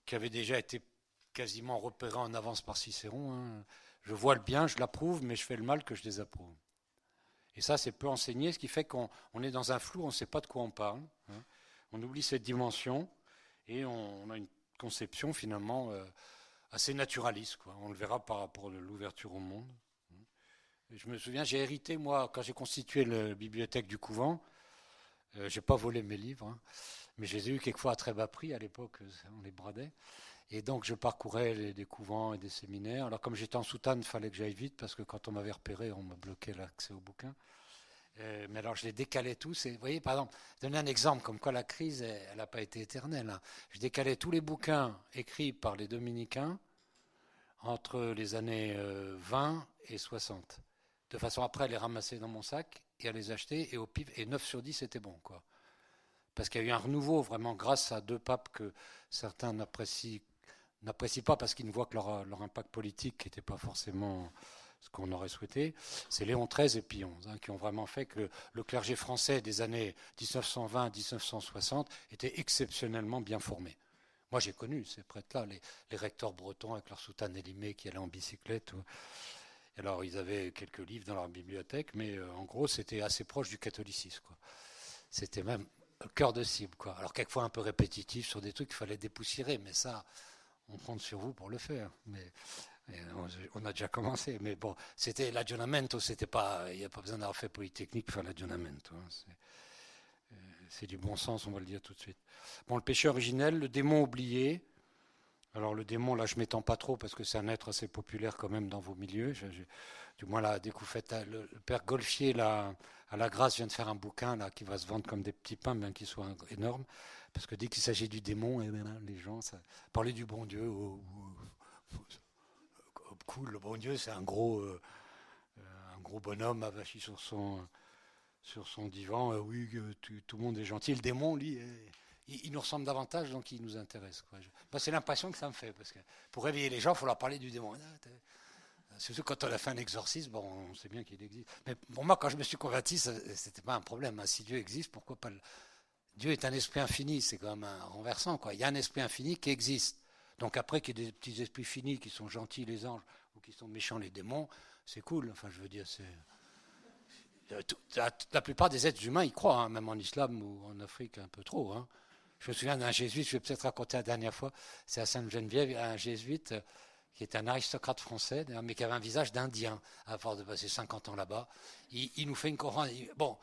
qui avaient déjà été quasiment repérées en avance par Cicéron. Hein. Je vois le bien, je l'approuve, mais je fais le mal que je désapprouve. Et ça, c'est peu enseigné, ce qui fait qu'on est dans un flou, on ne sait pas de quoi on parle. Hein. On oublie cette dimension et on, a une conception finalement assez naturaliste. On le verra par rapport à l'ouverture au monde. Je me souviens, j'ai hérité, moi, quand j'ai constitué la bibliothèque du couvent, euh, j'ai pas volé mes livres, hein, mais je les ai eus quelquefois à très bas prix, à l'époque, on les bradait. Et donc, je parcourais des couvents et des séminaires. Alors, comme j'étais en soutane, il fallait que j'aille vite, parce que quand on m'avait repéré, on m'a bloqué l'accès aux bouquins. Euh, mais alors, je les décalais tous. Et, vous voyez, par exemple, donner un exemple, comme quoi la crise, elle n'a pas été éternelle. Hein. Je décalais tous les bouquins écrits par les dominicains entre les années 20 euh, et 60 de façon après à les ramasser dans mon sac et à les acheter, et au pif, et 9 sur 10 c'était bon, quoi. Parce qu'il y a eu un renouveau, vraiment, grâce à deux papes que certains n'apprécient, pas parce qu'ils ne voient que leur, impact politique n'était pas forcément ce qu'on aurait souhaité. C'est Léon XIII et Pie XI hein, qui ont vraiment fait que le clergé français des années 1920-1960 était exceptionnellement bien formé. Moi, j'ai connu ces prêtres-là, les, recteurs bretons avec leur soutane élimée qui allaient en bicyclette. Alors, ils avaient quelques livres dans leur bibliothèque, mais euh, en gros, c'était assez proche du catholicisme. C'était même cœur de cible. Quoi. Alors, quelquefois un peu répétitif sur des trucs qu'il fallait dépoussiérer, mais ça, on compte sur vous pour le faire. Mais, on a déjà commencé. Mais bon, c'était l'aggiornamento, c'était pas, il n'y a pas besoin d'avoir fait Polytechnique pour faire l'aggiornamento. Hein. Euh, c'est du bon sens, on va le dire tout de suite. Bon, le péché originel, le démon oublié, alors le démon, là, je m'étends pas trop parce que c'est un être assez populaire quand même dans vos milieux. du moins dès que vous faites le, père Golfier à la Grâce vient de faire un bouquin là qui va se vendre comme des petits pains, bien qu'il soit énorme, parce que dès qu'il s'agit du démon, eh ben, les gens, ça, parler du bon Dieu, oh, oh, oh, cool, le bon Dieu, c'est un gros, euh, un gros bonhomme avachi sur son, sur son divan. Euh, oui, tout, le monde est gentil. Le démon, lui il, nous ressemble davantage, donc il nous intéresse. c'est l'impression que ça me fait, parce que pour réveiller les gens, il faut leur parler du démon. Ah, Surtout quand on a fait un exorcisme, bon, on sait bien qu'il existe. Mais pour moi, quand je me suis converti, ce n'était pas un problème. Hein. Si Dieu existe, pourquoi pas. Dieu est un esprit infini, c'est quand même un renversant. Il y a un esprit infini qui existe. Donc après qu'il y ait des petits esprits finis qui sont gentils, les anges, ou qui sont méchants, les démons, c'est cool. Enfin, je veux dire, c'est... La, plupart des êtres humains y croient, hein, même en islam ou en Afrique, un peu trop. Hein. Je me souviens d'un jésuite, je vais peut-être raconter la dernière fois, c'est à Sainte-Geneviève, un jésuite euh, qui est un aristocrate français, mais qui avait un visage d'Indien, à force de passer 50 ans là-bas. Il, nous fait une conférence. Bon,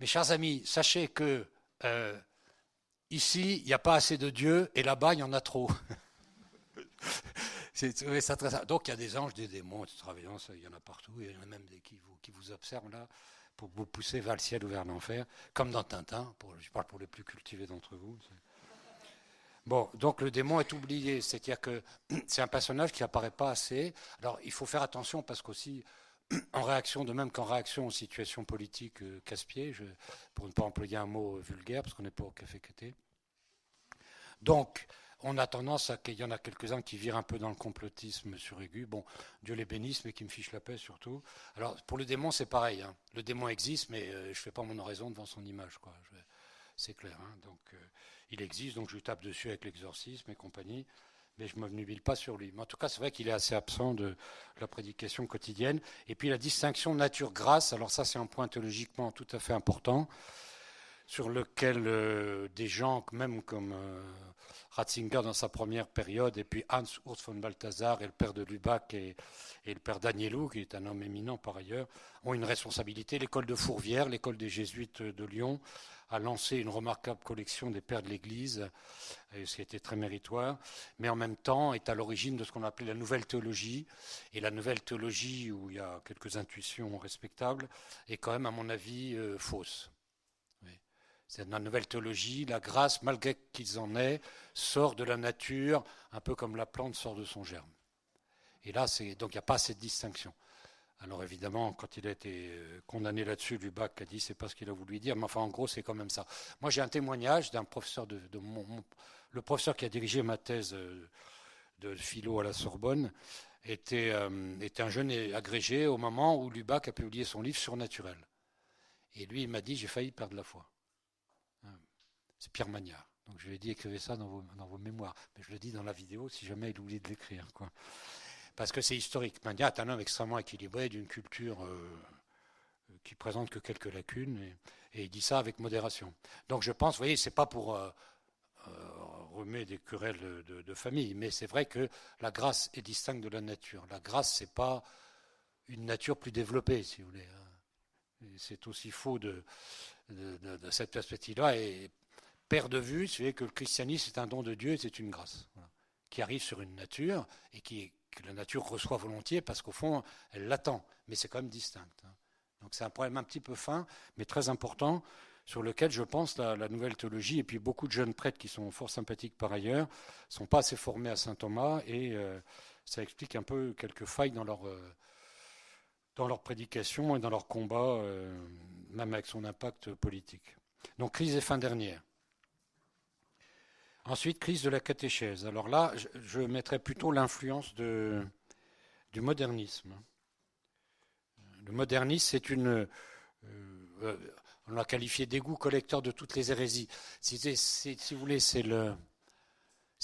mes chers amis, sachez que euh, ici, il n'y a pas assez de Dieu, et là-bas, il y en a trop. Donc, il y a des anges, des démons, etc. Il y en a partout, il y en a même des qui vous observent là pour vous pousser vers le ciel ou vers l'enfer, comme dans Tintin, je parle pour les plus cultivés d'entre vous. Bon, donc le démon est oublié, c'est-à-dire que c'est un personnage qui n'apparaît pas assez. Alors il faut faire attention parce qu'aussi, en réaction, de même qu'en réaction aux situations politiques euh, casse-pieds, pour ne pas employer un mot vulgaire, parce qu'on n'est pas au café caté. Donc, on a tendance à qu'il y en a quelques-uns qui virent un peu dans le complotisme sur Aigu. Bon, Dieu les bénisse, mais qui me fichent la paix surtout. Alors, pour le démon, c'est pareil. Hein. Le démon existe, mais euh, je ne fais pas mon oraison devant son image. C'est clair. Hein. Donc, euh, il existe, donc je tape dessus avec l'exorcisme et compagnie mais je ne me pas sur lui. Mais en tout cas, c'est vrai qu'il est assez absent de la prédication quotidienne. Et puis la distinction nature-grâce, alors ça c'est un point théologiquement tout à fait important, sur lequel euh, des gens, même comme euh, Ratzinger dans sa première période, et puis Hans Urs von Balthasar et le père de Lubac et, le père Danielou, qui est un homme éminent par ailleurs, ont une responsabilité. L'école de Fourvière, l'école des jésuites de Lyon, a lancé une remarquable collection des pères de l'Église, ce qui était très méritoire, mais en même temps est à l'origine de ce qu'on appelait la nouvelle théologie. Et la nouvelle théologie, où il y a quelques intuitions respectables, est quand même, à mon avis, euh, fausse. C'est la nouvelle théologie, la grâce, malgré qu'ils en aient, sort de la nature, un peu comme la plante sort de son germe. Et là, donc il n'y a pas cette distinction. Alors évidemment, quand il a été euh, condamné là-dessus, Lubac a dit c'est pas ce qu'il a voulu dire, mais enfin en gros c'est quand même ça. Moi j'ai un témoignage d'un professeur de, le professeur qui a dirigé ma thèse euh, de philo à la Sorbonne était, euh, était un jeune agrégé au moment où Lubac a publié son livre Surnaturel. Et lui il m'a dit j'ai failli perdre la foi. C'est Pierre Magnard. Donc je lui ai dit écrivez ça dans vos, mémoires. Mais je le dis dans la vidéo si jamais il oublie de l'écrire. Quoi parce que c'est historique. Mandia est un homme extrêmement équilibré, d'une culture euh, qui présente que quelques lacunes, et, il dit ça avec modération. Donc je pense, vous voyez, c'est pas pour euh, euh, remettre des querelles de, famille, mais c'est vrai que la grâce est distincte de la nature. La grâce, c'est pas une nature plus développée, si vous voulez. Hein. C'est aussi faux de, cette perspective-là. Et père de vue, c'est que le christianisme est un don de Dieu et c'est une grâce qui arrive sur une nature et que la nature reçoit volontiers parce qu'au fond, elle l'attend, mais c'est quand même distinct. Hein. Donc c'est un problème un petit peu fin, mais très important, sur lequel je pense la, la, nouvelle théologie, et puis beaucoup de jeunes prêtres qui sont fort sympathiques par ailleurs, ne sont pas assez formés à saint Thomas, et euh, ça explique un peu quelques failles dans leur, euh, dans leur prédication et dans leur combat, euh, même avec son impact politique. Donc crise et fin dernière. Ensuite, crise de la catéchèse. Alors là, je, mettrais plutôt l'influence du modernisme. Le modernisme, c'est une. Euh, euh, on l'a qualifié d'égout collecteur de toutes les hérésies. Si, vous voulez, c'est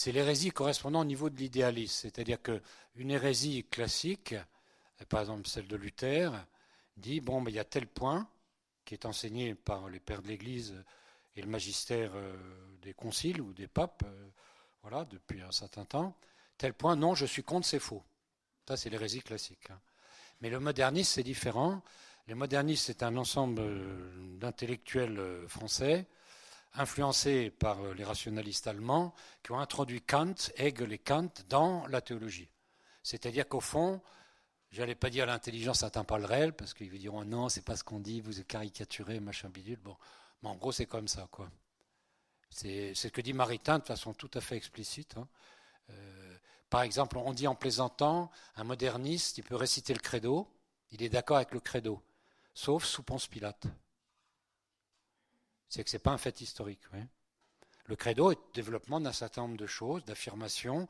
l'hérésie correspondant au niveau de l'idéalisme. C'est-à-dire qu'une hérésie classique, par exemple celle de Luther, dit bon, il y a tel point qui est enseigné par les pères de l'Église et le magistère euh, des conciles ou des papes, euh, voilà, depuis un certain temps, tel point, non, je suis contre, c'est faux. Ça, c'est l'hérésie classique. Hein. Mais le modernisme, c'est différent. Les modernistes, c'est un ensemble euh, d'intellectuels français, influencés par les rationalistes allemands, qui ont introduit Kant, Hegel et Kant dans la théologie. C'est-à-dire qu'au fond, j'allais pas dire l'intelligence n'atteint pas le réel, parce qu'ils vous diront non, c'est pas ce qu'on dit, vous êtes caricaturé, machin bidule. Bon, mais en gros, c'est comme ça, quoi. C'est ce que dit Maritain de façon tout à fait explicite. Hein. Euh, par exemple, on dit en plaisantant, un moderniste, il peut réciter le credo, il est d'accord avec le credo, sauf sous Ponce Pilate. C'est que ce n'est pas un fait historique. Le credo est le développement d'un certain nombre de choses, d'affirmations.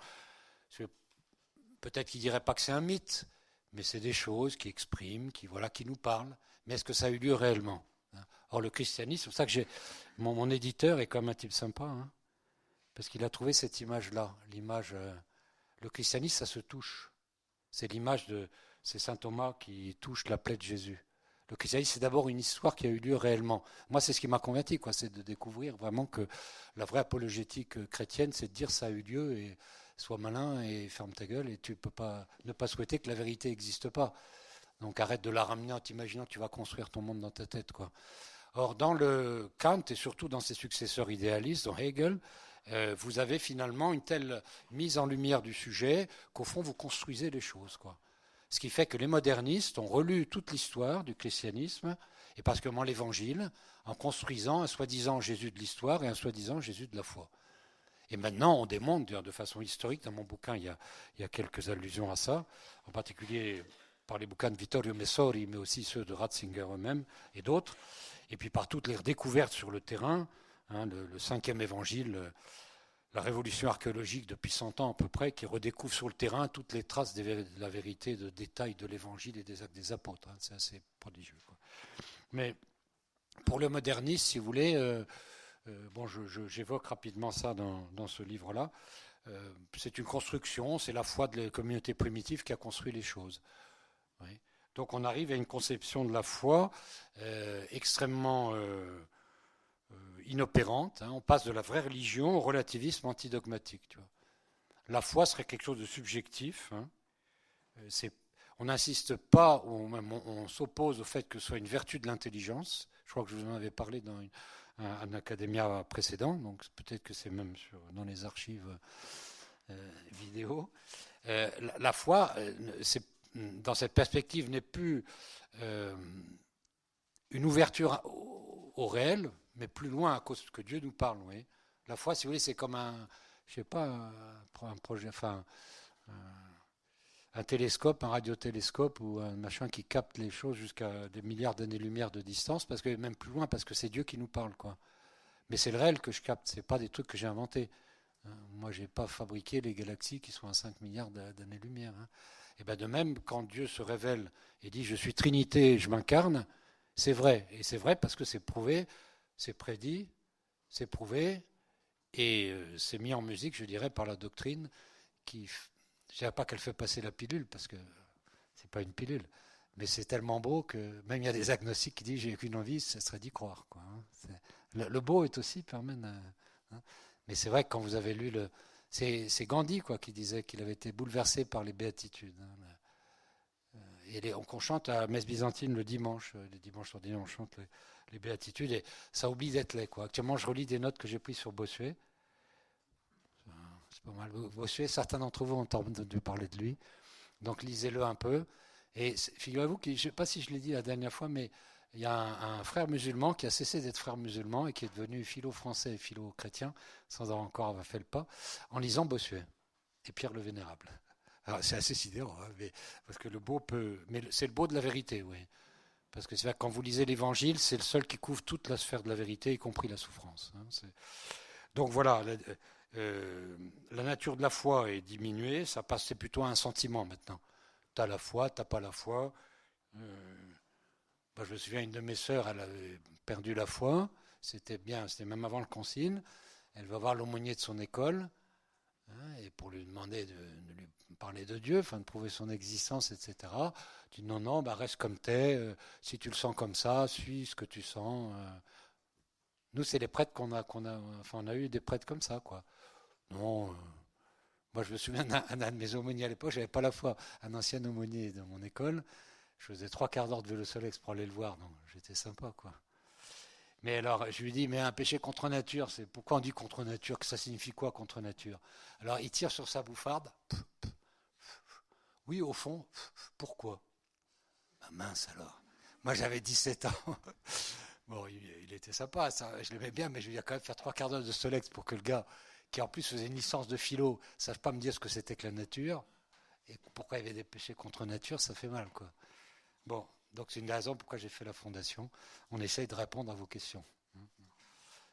Peut-être qu'il ne dirait pas que c'est un mythe, mais c'est des choses qui expriment, qui, voilà, qui nous parlent. Mais est-ce que ça a eu lieu réellement? Or, le christianisme, c'est pour ça que j'ai. Mon, éditeur est comme un type sympa, hein, parce qu'il a trouvé cette image-là. L'image. Euh, le christianisme, ça se touche. C'est l'image de. C'est saint Thomas qui touche la plaie de Jésus. Le christianisme, c'est d'abord une histoire qui a eu lieu réellement. Moi, c'est ce qui m'a converti, quoi. C'est de découvrir vraiment que la vraie apologétique chrétienne, c'est de dire ça a eu lieu et sois malin et ferme ta gueule et tu peux pas ne pas souhaiter que la vérité n'existe pas. Donc arrête de la ramener en t'imaginant que tu vas construire ton monde dans ta tête, quoi. Or, dans le Kant et surtout dans ses successeurs idéalistes, dans Hegel, euh, vous avez finalement une telle mise en lumière du sujet qu'au fond vous construisez les choses, quoi. Ce qui fait que les modernistes ont relu toute l'histoire du christianisme et particulièrement l'Évangile en construisant un soi-disant Jésus de l'histoire et un soi-disant Jésus de la foi. Et maintenant, on démontre de façon historique, dans mon bouquin, il y, a, il y a quelques allusions à ça, en particulier par les bouquins de Vittorio Messori, mais aussi ceux de Ratzinger eux-mêmes et d'autres, et puis par toutes les redécouvertes sur le terrain, hein, le, cinquième évangile, la révolution archéologique depuis 100 ans à peu près, qui redécouvre sur le terrain toutes les traces de la vérité, de détails de l'évangile et des actes des apôtres. Hein. c'est assez prodigieux. Mais pour le moderniste, si vous voulez, euh, euh, bon, j'évoque rapidement ça dans, ce livre-là. Euh, c'est une construction, c'est la foi de la communauté primitive qui a construit les choses. Donc on arrive à une conception de la foi extrêmement inopérante. Hein. On passe de la vraie religion au relativisme antidogmatique. La foi serait quelque chose de subjectif. Hein. on n'insiste pas, ou même on s'oppose au fait que ce soit une vertu de l'intelligence. Je crois que je vous en avais parlé dans un, académia précédent, donc peut-être que c'est même dans les archives euh, vidéo. Euh, la, foi, euh, dans cette perspective, n'est plus une ouverture au, réel, mais plus loin à cause que Dieu nous parle. La foi, si vous voulez, c'est comme un, je sais pas, un, projet, enfin, un télescope, un radiotélescope ou un machin qui capte les choses jusqu'à des milliards d'années-lumière de distance, parce que même plus loin, parce que c'est Dieu qui nous parle, quoi. Mais c'est le réel que je capte, c'est pas des trucs que j'ai inventés. Hein. Moi, j'ai pas fabriqué les galaxies qui sont à 5 milliards d'années-lumière. Hein. Et ben de même, quand Dieu se révèle et dit je suis Trinité, je m'incarne, c'est vrai. Et c'est vrai parce que c'est prouvé, c'est prédit, c'est prouvé, et euh, c'est mis en musique, je dirais, par la doctrine qui je ne dirais pas qu'elle fait passer la pilule, parce que c'est pas une pilule. Mais c'est tellement beau que même il y a des agnostiques qui disent j'ai qu'une envie, ce serait d'y croire. Quoi, hein. le, beau est aussi permet. Hein. Mais c'est vrai que quand vous avez lu le. C'est, Gandhi quoi, qui disait qu'il avait été bouleversé par les béatitudes. Hein. Les, on, chante à messe byzantine le dimanche, euh, les dimanches sur on chante les, béatitudes et ça oublie d'être laid. Actuellement, je relis des notes que j'ai prises sur Bossuet pas mal. certains d'entre vous ont entendu parler de lui. Donc lisez-le un peu. Et figurez-vous que, je ne sais pas si je l'ai dit la dernière fois, mais il y a un, frère musulman qui a cessé d'être frère musulman et qui est devenu philo-français et philo-chrétien, sans avoir encore fait le pas, en lisant Bossuet et Pierre le Vénérable. C'est assez sidérant, hein, parce que le beau peut. Mais c'est le beau de la vérité, oui. Parce que c'est quand vous lisez l'Évangile, c'est le seul qui couvre toute la sphère de la vérité, y compris la souffrance. Hein, Donc voilà, euh, la nature de la foi est diminuée, ça passe, plutôt à un sentiment maintenant. Tu as la foi, tu n'as pas la foi. Euh, je me souviens, une de mes sœurs, elle avait perdu la foi. C'était bien, c'était même avant le concile. Elle va voir l'aumônier de son école, hein, et pour lui demander de, lui parler de Dieu, enfin de prouver son existence, etc. Tu dis non, non, bah reste comme t'es. es. Euh, si tu le sens comme ça, suis ce que tu sens. Nous, c'est les prêtres qu'on a, qu'on a, enfin, on a eu des prêtres comme ça, quoi. Non. Euh, moi, je me souviens d'un de mes aumôniers à l'époque, j'avais pas la foi. Un ancien aumônier dans mon école, je faisais trois quarts d'heure de vélo solex pour aller le voir, donc j'étais sympa, quoi. Mais alors, je lui dis, mais un péché contre nature, c'est pourquoi on dit contre nature Que ça signifie quoi contre nature? Alors, il tire sur sa bouffarde. Oui, au fond, pourquoi? Bah, Mince alors. Moi, j'avais 17 ans. Bon, il, était sympa, ça, je l'aimais bien, mais je lui ai quand même faire trois quarts d'heure de solex pour que le gars qui en plus faisait une licence de philo, ne savent pas me dire ce que c'était que la nature. Et pourquoi il y avait des péchés contre nature, ça fait mal, quoi. Bon, donc c'est une raison pourquoi j'ai fait la fondation. On essaye de répondre à vos questions hein,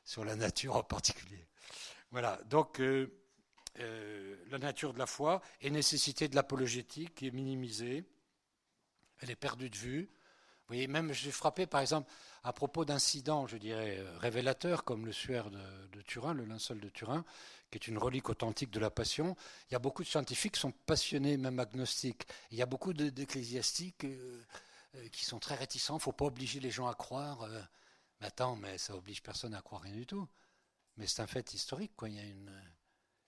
sur la nature en particulier. Voilà, donc euh, euh, la nature de la foi est nécessité de l'apologétique qui est minimisée. Elle est perdue de vue. Vous voyez, même suis frappé, par exemple, à propos d'incidents, je dirais, euh, révélateurs, comme le suaire de, Turin, le linceul de Turin, qui est une relique authentique de la Passion. Il y a beaucoup de scientifiques qui sont passionnés, même agnostiques. Il y a beaucoup d'ecclésiastiques euh, euh, qui sont très réticents. Il ne faut pas obliger les gens à croire. mais attends, mais ça oblige personne à croire rien du tout. Mais c'est un fait historique, a.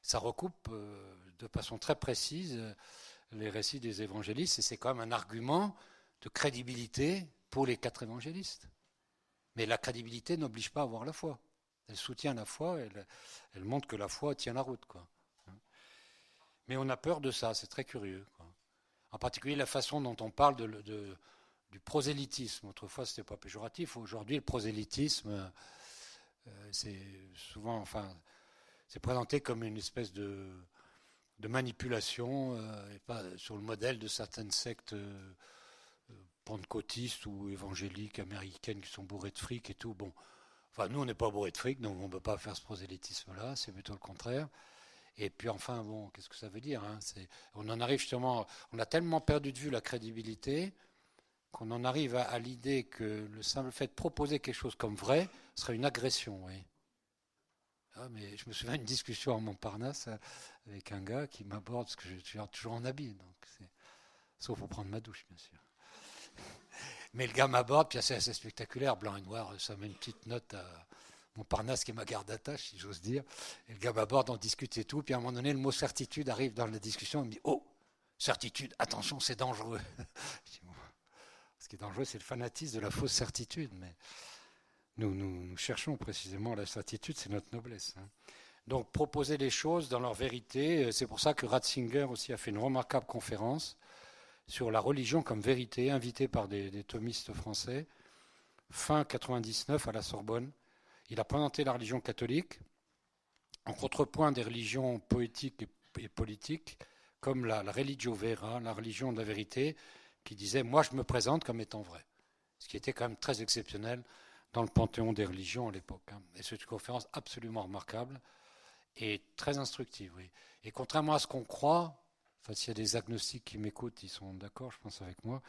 Ça recoupe de façon très précise les récits des évangélistes, et c'est quand même un argument de crédibilité pour les quatre évangélistes. Mais la crédibilité n'oblige pas à avoir la foi. Elle soutient la foi, elle, montre que la foi tient la route. Quoi. Mais on a peur de ça, c'est très curieux. En particulier la façon dont on parle du prosélytisme. Autrefois, ce n'était pas péjoratif. Aujourd'hui, le prosélytisme, euh, c'est souvent, enfin, c'est présenté comme une espèce de, de manipulation, euh, et pas sur le modèle de certaines sectes. Euh, pentecôtistes ou évangéliques américaines qui sont bourrées de fric et tout. Bon, enfin, nous, on n'est pas bourrés de fric, donc on ne peut pas faire ce prosélytisme-là, c'est plutôt le contraire. Et puis enfin, bon, qu'est-ce que ça veut dire hein On en arrive justement, on a tellement perdu de vue la crédibilité qu'on en arrive à, l'idée que le simple fait de proposer quelque chose comme vrai serait une agression. Oui. Ah, mais je me souviens d'une discussion à Montparnasse avec un gars qui m'aborde, parce que je suis toujours en habit, donc sauf pour prendre ma douche, bien sûr. Mais le gars m'aborde, puis c'est assez spectaculaire, blanc et noir, ça met une petite note à Montparnasse qui est ma garde d'attache, si j'ose dire. Et le gars m'aborde, on discute et tout, puis à un moment donné, le mot certitude arrive dans la discussion, il me dit Oh, certitude, attention, c'est dangereux. Ce qui est dangereux, c'est le fanatisme de la fausse certitude, mais nous, cherchons précisément la certitude, c'est notre noblesse. Hein. Donc proposer les choses dans leur vérité, c'est pour ça que Ratzinger aussi a fait une remarquable conférence sur la religion comme vérité, invité par des, thomistes français, fin 99 à la Sorbonne. Il a présenté la religion catholique en contrepoint des religions poétiques et, politiques, comme la, religio vera, la religion de la vérité, qui disait Moi, je me présente comme étant vrai. Ce qui était quand même très exceptionnel dans le panthéon des religions à l'époque. Hein. Et c'est une conférence absolument remarquable et très instructive. Et contrairement à ce qu'on croit, Enfin, s'il y a des agnostiques qui m'écoutent, ils sont d'accord, je pense, avec moi.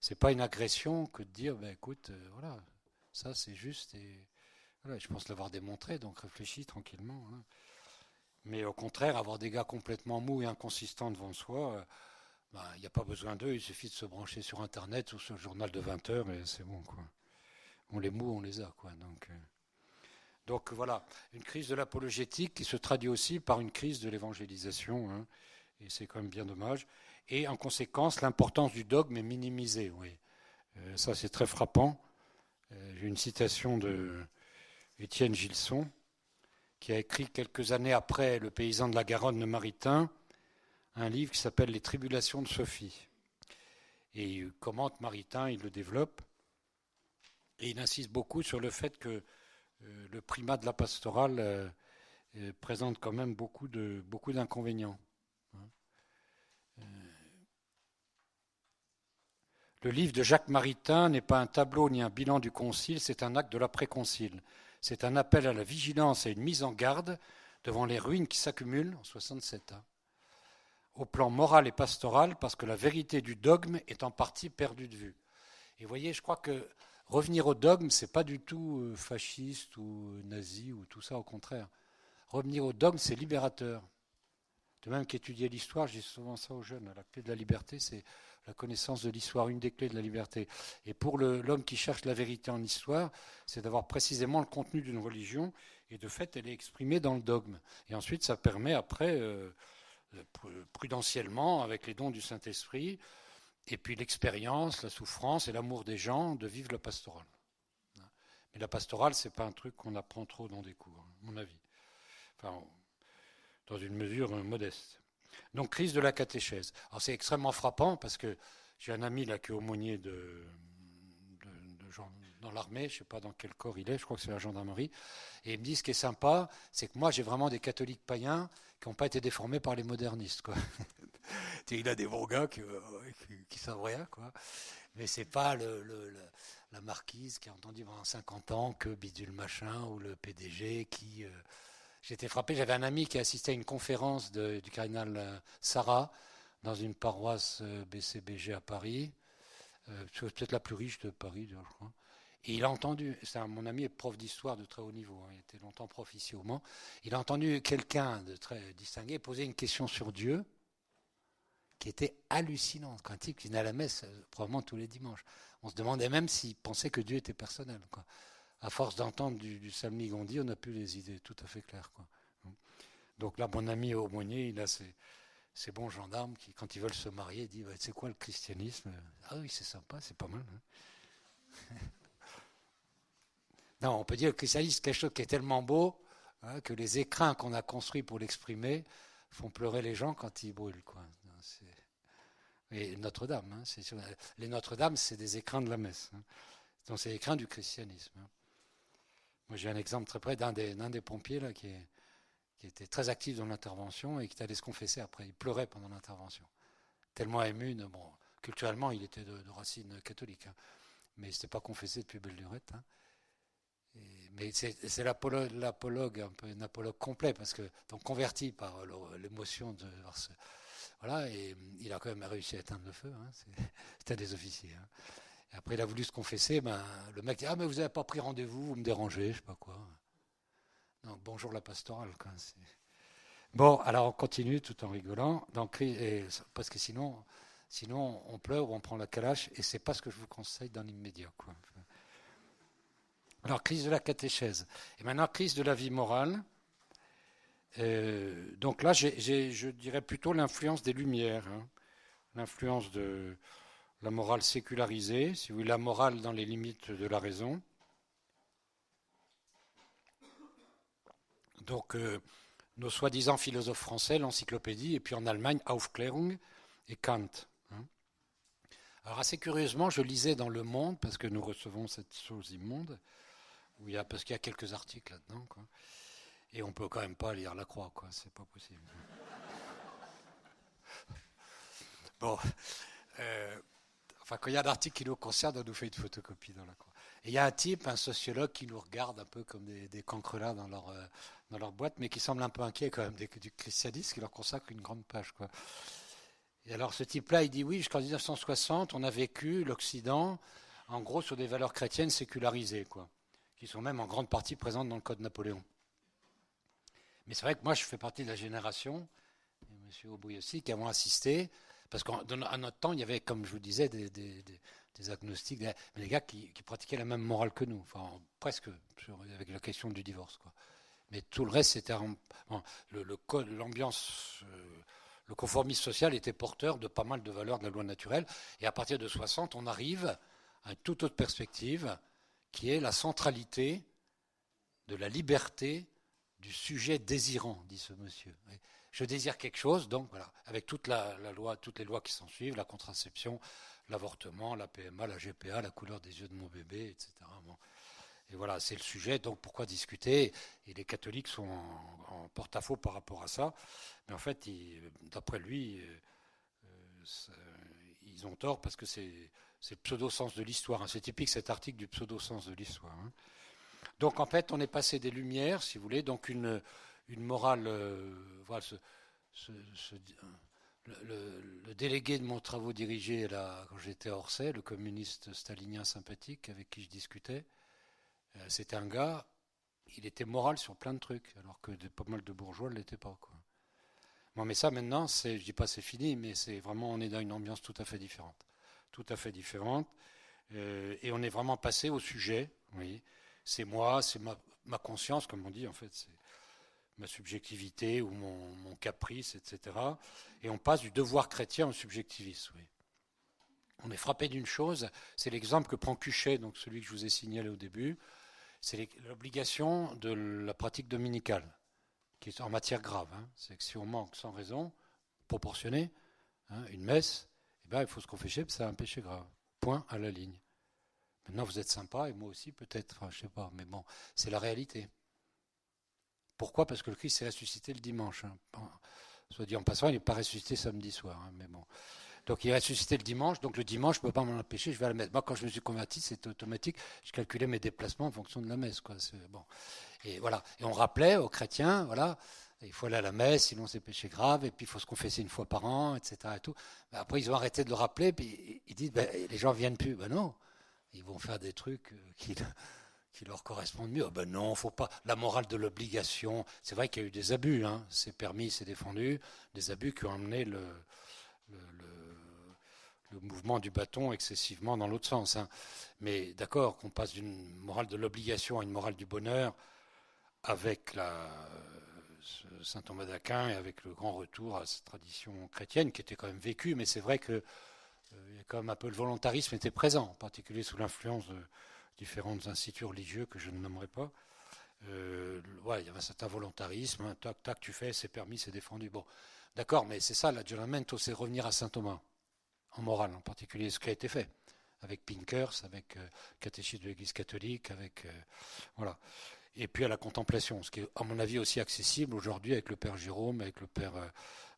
C'est pas une agression que de dire, ben, écoute, euh, voilà, ça c'est juste voilà, je pense l'avoir démontré, donc réfléchis tranquillement. Hein. Mais au contraire, avoir des gars complètement mous et inconsistants devant soi, euh, ben, il n'y a pas besoin d'eux, il suffit de se brancher sur Internet ou sur le journal de 20 heures et c'est bon, quoi. On les mous, on les a, quoi. Donc, euh, donc voilà, une crise de l'apologétique qui se traduit aussi par une crise de l'évangélisation. Hein et c'est quand même bien dommage. Et en conséquence, l'importance du dogme est minimisée. Oui. Euh, ça, c'est très frappant. Euh, j'ai une citation de Étienne Gilson, qui a écrit quelques années après Le paysan de la Garonne de Maritain, un livre qui s'appelle Les tribulations de Sophie. Et il commente Maritain, il le développe, et il insiste beaucoup sur le fait que euh, le primat de la pastorale présente quand même beaucoup d'inconvénients. Beaucoup Le livre de Jacques Maritain n'est pas un tableau ni un bilan du concile, c'est un acte de l'après-concile. C'est un appel à la vigilance et une mise en garde devant les ruines qui s'accumulent en 67 ans. Au plan moral et pastoral, parce que la vérité du dogme est en partie perdue de vue. Et vous voyez, je crois que revenir au dogme, c'est pas du tout euh, fasciste ou nazi ou tout ça, au contraire. Revenir au dogme, c'est libérateur. De même qu'étudier l'histoire, dis souvent ça aux jeunes, la clé de la liberté, c'est la connaissance de l'histoire, une des clés de la liberté. Et pour l'homme qui cherche la vérité en histoire, c'est d'avoir précisément le contenu d'une religion, et de fait, elle est exprimée dans le dogme. Et ensuite, ça permet après, euh, prudentiellement, avec les dons du Saint-Esprit, et puis l'expérience, la souffrance et l'amour des gens, de vivre la pastorale. Mais la pastorale, c'est pas un truc qu'on apprend trop dans des cours, à mon avis. Dans une mesure modeste. Donc crise de la catéchèse. Alors c'est extrêmement frappant parce que j'ai un ami là qui est aumônier de, dans l'armée, je ne sais pas dans quel corps il est, je crois que c'est la gendarmerie, et il me dit ce qui est sympa, c'est que moi j'ai vraiment des catholiques païens qui n'ont pas été déformés par les modernistes. Quoi. il a des bons gars qui, euh, qui, savent rien, quoi. mais c'est pas la marquise qui a entendu pendant 50 ans que bidule machin ou le PDG qui... Euh, J'étais frappé, j'avais un ami qui assistait à une conférence du cardinal euh, Sarah dans une paroisse BCBG euh, à Paris, euh, peut-être la plus riche de Paris, je crois. Et il a entendu, mon ami est prof d'histoire de très haut niveau, hein, il était longtemps prof ici au Mans, il a entendu quelqu'un de très distingué poser une question sur Dieu qui était hallucinante, quand il venait à la messe probablement tous les dimanches. On se demandait même s'il pensait que Dieu était personnel. À force d'entendre du, du Salmi Gondi, on n'a plus les idées tout à fait claires. Quoi. Donc là, mon ami aumônier, il a ces, bons gendarmes qui, quand ils veulent se marier, disent bah, C'est quoi le christianisme? Ah oui, c'est sympa, c'est pas mal. Hein. non, on peut dire que le christianisme, c'est quelque chose qui est tellement beau hein, que les écrins qu'on a construits pour l'exprimer font pleurer les gens quand ils brûlent. Quoi. Et Notre-Dame, hein, les Notre-Dame, c'est des écrins de la messe. Donc c'est écrins du christianisme. Moi, j'ai un exemple très près d'un des, pompiers là, qui, était très actif dans l'intervention et qui allait se confesser après. Il pleurait pendant l'intervention. Tellement ému, bon, culturellement, il était de, racine catholique, hein. mais il s'était pas confessé depuis belle lurette. Hein. mais c'est l'apologue, un peu un apologue complet, parce que donc converti par l'émotion de voilà, et il a quand même réussi à éteindre le feu. Hein. C'était des officiers. Après, il a voulu se confesser. Ben, le mec dit Ah, mais vous n'avez pas pris rendez-vous, vous me dérangez, je sais pas quoi. Donc, bonjour la pastorale. Bon, alors on continue tout en rigolant. Donc, parce que sinon, sinon, on pleure ou on prend la calache, et c'est pas ce que je vous conseille dans l'immédiat. Alors, crise de la catéchèse. Et maintenant, crise de la vie morale. Euh, donc là, je dirais plutôt l'influence des Lumières, hein. l'influence de la morale sécularisée, si vous voulez, la morale dans les limites de la raison. Donc, euh, nos soi-disant philosophes français, l'encyclopédie, et puis en Allemagne, Aufklärung et Kant. Hein. Alors, assez curieusement, je lisais dans Le Monde, parce que nous recevons cette chose immonde, où parce qu'il y a quelques articles là-dedans, et on peut quand même pas lire la croix, quoi. C'est pas possible. bon. Euh, enfin, quand il y a un article qui nous concerne, on nous fait une photocopie dans la croix. Et il y a un type, un sociologue, qui nous regarde un peu comme des, des cancrelats dans leur, euh, dans leur boîte, mais qui semble un peu inquiet quand même du christianisme, qui leur consacre une grande page, quoi. Et alors, ce type-là, il dit oui, jusqu'en 1960, on a vécu l'Occident, en gros, sur des valeurs chrétiennes sécularisées, quoi, qui sont même en grande partie présentes dans le Code Napoléon. Mais c'est vrai que moi, je fais partie de la génération, et M. Aubry aussi, qui avons assisté, parce qu'à notre temps, il y avait, comme je vous disais, des, agnostiques, des, des gars qui, pratiquaient la même morale que nous, enfin presque, avec la question du divorce. Quoi. Mais tout le reste, c'était l'ambiance, euh, le conformisme social était porteur de pas mal de valeurs de la loi naturelle. Et à partir de 60, on arrive à une toute autre perspective, qui est la centralité de la liberté du sujet désirant, dit ce monsieur. Je désire quelque chose, donc voilà, avec toute la, loi, toutes les lois qui s'en suivent, la contraception, l'avortement, la PMA, la GPA, la couleur des yeux de mon bébé, etc. Et voilà, c'est le sujet, donc pourquoi discuter? Et les catholiques sont en, porte-à-faux par rapport à ça. Mais en fait, d'après lui, euh, euh, ils ont tort parce que c'est le pseudo-sens de l'histoire. Hein. C'est typique cet article du pseudo-sens de l'histoire. Hein. Donc en fait, on est passé des Lumières, si vous voulez, donc une, une morale. Euh, voilà, le, délégué de mon travaux dirigé quand j'étais à Orsay, le communiste stalinien sympathique avec qui je discutais, euh, c'était un gars, il était moral sur plein de trucs, alors que pas mal de bourgeois ne l'étaient pas. Quoi. Mais ça maintenant, c'est, je dis pas c'est fini, mais c'est vraiment, on est dans une ambiance tout à fait différente. Tout à fait différente. Euh, et on est vraiment passé au sujet, oui, c'est moi, c'est ma, conscience, comme on dit, en fait, ma subjectivité ou mon, caprice, etc. Et on passe du devoir chrétien au subjectivisme. Oui. On est frappé d'une chose, c'est l'exemple que prend Cuchet, donc celui que je vous ai signalé au début, c'est l'obligation de la pratique dominicale, qui est en matière grave. Hein. C'est que si on manque sans raison, proportionné, hein, une messe, eh ben, il faut se confesser, c'est un péché grave. Point à la ligne. Maintenant, vous êtes sympa, et moi aussi peut-être, enfin, je sais pas, mais bon, c'est la réalité. Pourquoi? Parce que le Christ s'est ressuscité le dimanche. Hein. Soit dit en passant, il n'est pas ressuscité samedi soir, hein. Donc il est ressuscité le dimanche, donc le dimanche, je ne peux pas m'en empêcher, je vais à la messe. Moi, quand je me suis converti, c'était automatique, je calculais mes déplacements en fonction de la messe. Quoi. Bon. Et voilà. Et on rappelait aux chrétiens, voilà, il faut aller à la messe, sinon c'est péché grave, et puis il faut se confesser une fois par an, etc. Et tout. après, ils ont arrêté de le rappeler, puis ils disent, ben, les gens viennent plus. Ben non, ils vont faire des trucs euh, qui leur correspondent mieux. Oh ben non, faut pas. La morale de l'obligation, c'est vrai qu'il y a eu des abus, hein. c'est permis, c'est défendu, des abus qui ont amené le, mouvement du bâton excessivement dans l'autre sens. Hein. Mais d'accord, qu'on passe d'une morale de l'obligation à une morale du bonheur avec saint Thomas d'Aquin et avec le grand retour à cette tradition chrétienne qui était quand même vécue, mais c'est vrai que euh, comme un peu le volontarisme était présent, en particulier sous l'influence de différents instituts religieux que je ne nommerai pas. Euh, il y avait un certain volontarisme, tac, tac, tu fais, c'est permis, c'est défendu. Bon, d'accord, mais c'est ça, l'aggiornamento, c'est revenir à saint Thomas, en morale, en particulier ce qui a été fait, avec Pinkers, avec euh, catéchisme de l'Église catholique, avec. voilà. et puis à la contemplation, ce qui est à mon avis aussi accessible aujourd'hui avec le Père Jérôme, avec le Père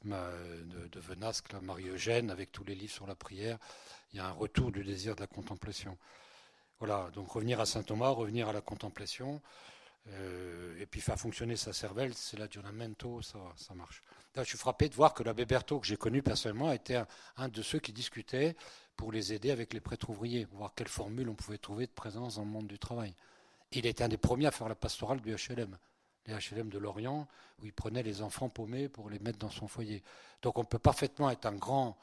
euh, de, de Venasque, Marie-Eugène, avec tous les livres sur la prière. Il y a un retour du désir de la contemplation. Voilà, donc revenir à saint Thomas, revenir à la contemplation, euh, et puis faire fonctionner sa cervelle, c'est l'aggiornamento, ça, ça marche. Là, je suis frappé de voir que l'abbé Berthaud, que j'ai connu personnellement, était un, de ceux qui discutait pour les aider avec les prêtres ouvriers, voir quelle formule on pouvait trouver de présence dans le monde du travail. Il était un des premiers à faire la pastorale du HLM, les HLM de Lorient, où il prenait les enfants paumés pour les mettre dans son foyer. Donc on peut parfaitement être un grand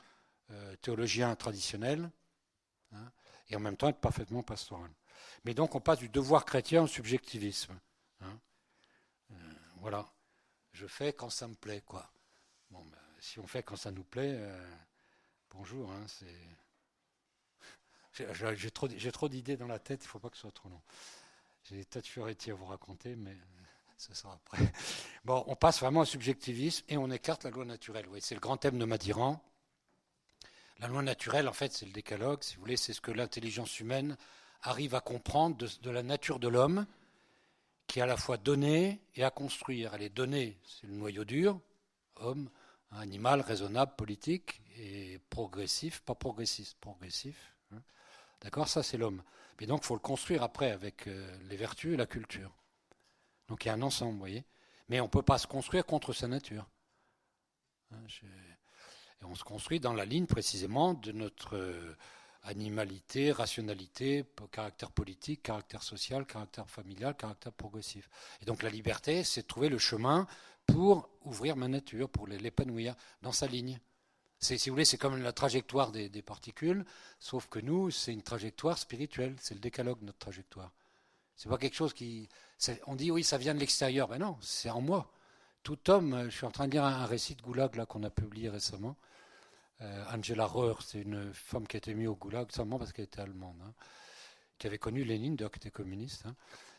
euh, théologien traditionnel, hein, et en même temps être parfaitement pastoral. Mais donc on passe du devoir chrétien au subjectivisme. Hein. Euh, voilà, je fais quand ça me plaît, quoi. Bon, ben, si on fait quand ça nous plaît, euh, bonjour, hein, c'est. J'ai trop, d'idées dans la tête, il ne faut pas que ce soit trop long. J'ai des tas de furetti à vous raconter, mais ce sera après. Bon, on passe vraiment au subjectivisme et on écarte la loi naturelle. Oui, c'est le grand thème de Madiran. La loi naturelle, en fait, c'est le décalogue, si vous voulez, c'est ce que l'intelligence humaine arrive à comprendre de, la nature de l'homme, qui est à la fois donnée et à construire. Elle est donnée, c'est le noyau dur, homme, animal, raisonnable, politique, et progressif, pas progressiste, progressif. Hein. D'accord Ça, c'est l'homme. Mais donc, il faut le construire après avec euh, les vertus et la culture. Donc, il y a un ensemble, vous voyez. Mais on ne peut pas se construire contre sa nature. Hein, et on se construit dans la ligne précisément de notre euh, animalité, rationalité, caractère politique, caractère social, caractère familial, caractère progressif. Et donc la liberté, c'est trouver le chemin pour ouvrir ma nature, pour l'épanouir dans sa ligne. Si vous voulez, c'est comme la trajectoire des, particules, sauf que nous, c'est une trajectoire spirituelle, c'est le décalogue notre trajectoire. C'est pas quelque chose qui. On dit oui, ça vient de l'extérieur. Ben non, c'est en moi. Tout homme, je suis en train de lire un, récit de Goulag là qu'on a publié récemment. Euh, Angela Röhr, c'est une femme qui a été mise au goulag seulement parce qu'elle était allemande, hein, qui avait connu Lénine, d'ailleurs qui était communiste. Hein.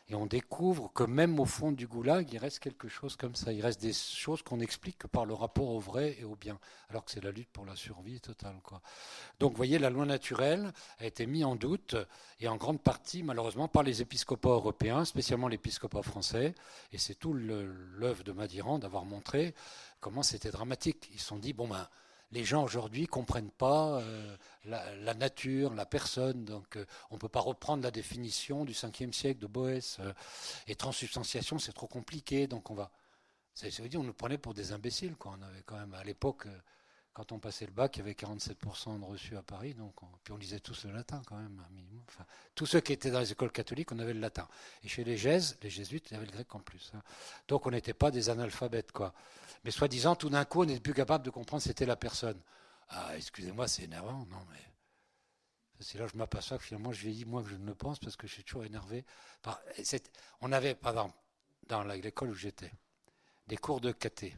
Et on découvre que même au fond du goulag, il reste quelque chose comme ça. Il reste des choses qu'on explique que par le rapport au vrai et au bien, alors que c'est la lutte pour la survie totale. Donc vous voyez, la loi naturelle a été mise en doute, et en grande partie, malheureusement, par les épiscopats européens, spécialement l'épiscopat français. Et c'est tout l'œuvre de Madiran d'avoir montré comment c'était dramatique. Ils se sont dit, bon ben les gens aujourd'hui comprennent pas euh, la, nature, la personne. Donc, euh, on ne peut pas reprendre la définition du 5e siècle de Boès. Euh, et transsubstantiation, c'est trop compliqué. Donc, on va. Ça veut dire, on nous prenait pour des imbéciles. Quoi. On avait quand même, à l'époque, quand on passait le bac, il y avait 47% de reçus à Paris. Donc, puis on lisait tous le latin quand même, tous ceux qui étaient dans les écoles catholiques, on avait le latin. Et chez les Gèses, les jésuites, il y avait le grec en plus. Hein. Donc, on n'était pas des analphabètes, quoi. Mais soi-disant, tout d'un coup, on n'est plus capable de comprendre c'était la personne. Ah, excusez-moi, c'est énervant. Non, mais. C'est là que je m'aperçois que finalement, je vieillis moins que je ne le pense parce que je suis toujours énervé. on avait, par exemple, dans l'école où j'étais, des cours de caté.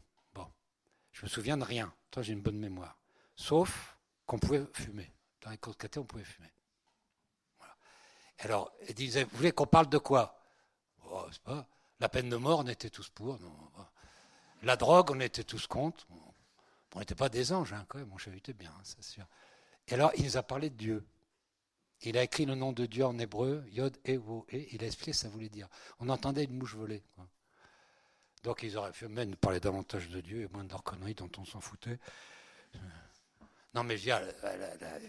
Je me souviens de rien. Toi, j'ai une bonne mémoire. Sauf qu'on pouvait fumer. Dans les cours de on pouvait fumer. Alors, il disait, vous voulez qu'on parle de quoi? Oh, pas, La peine de mort, on était tous pour. La drogue, on était tous contre. On n'était pas des anges, hein, quand même, on chahutait bien, hein, c'est sûr. Et alors, il nous a parlé de Dieu. Il a écrit le nom de Dieu en hébreu, Yod, E, Wo, E. Il a expliqué ce que ça voulait dire. On entendait une mouche voler. Donc, ils auraient fait même parler davantage de Dieu et moins de leurs conneries dont on s'en foutait. Non, mais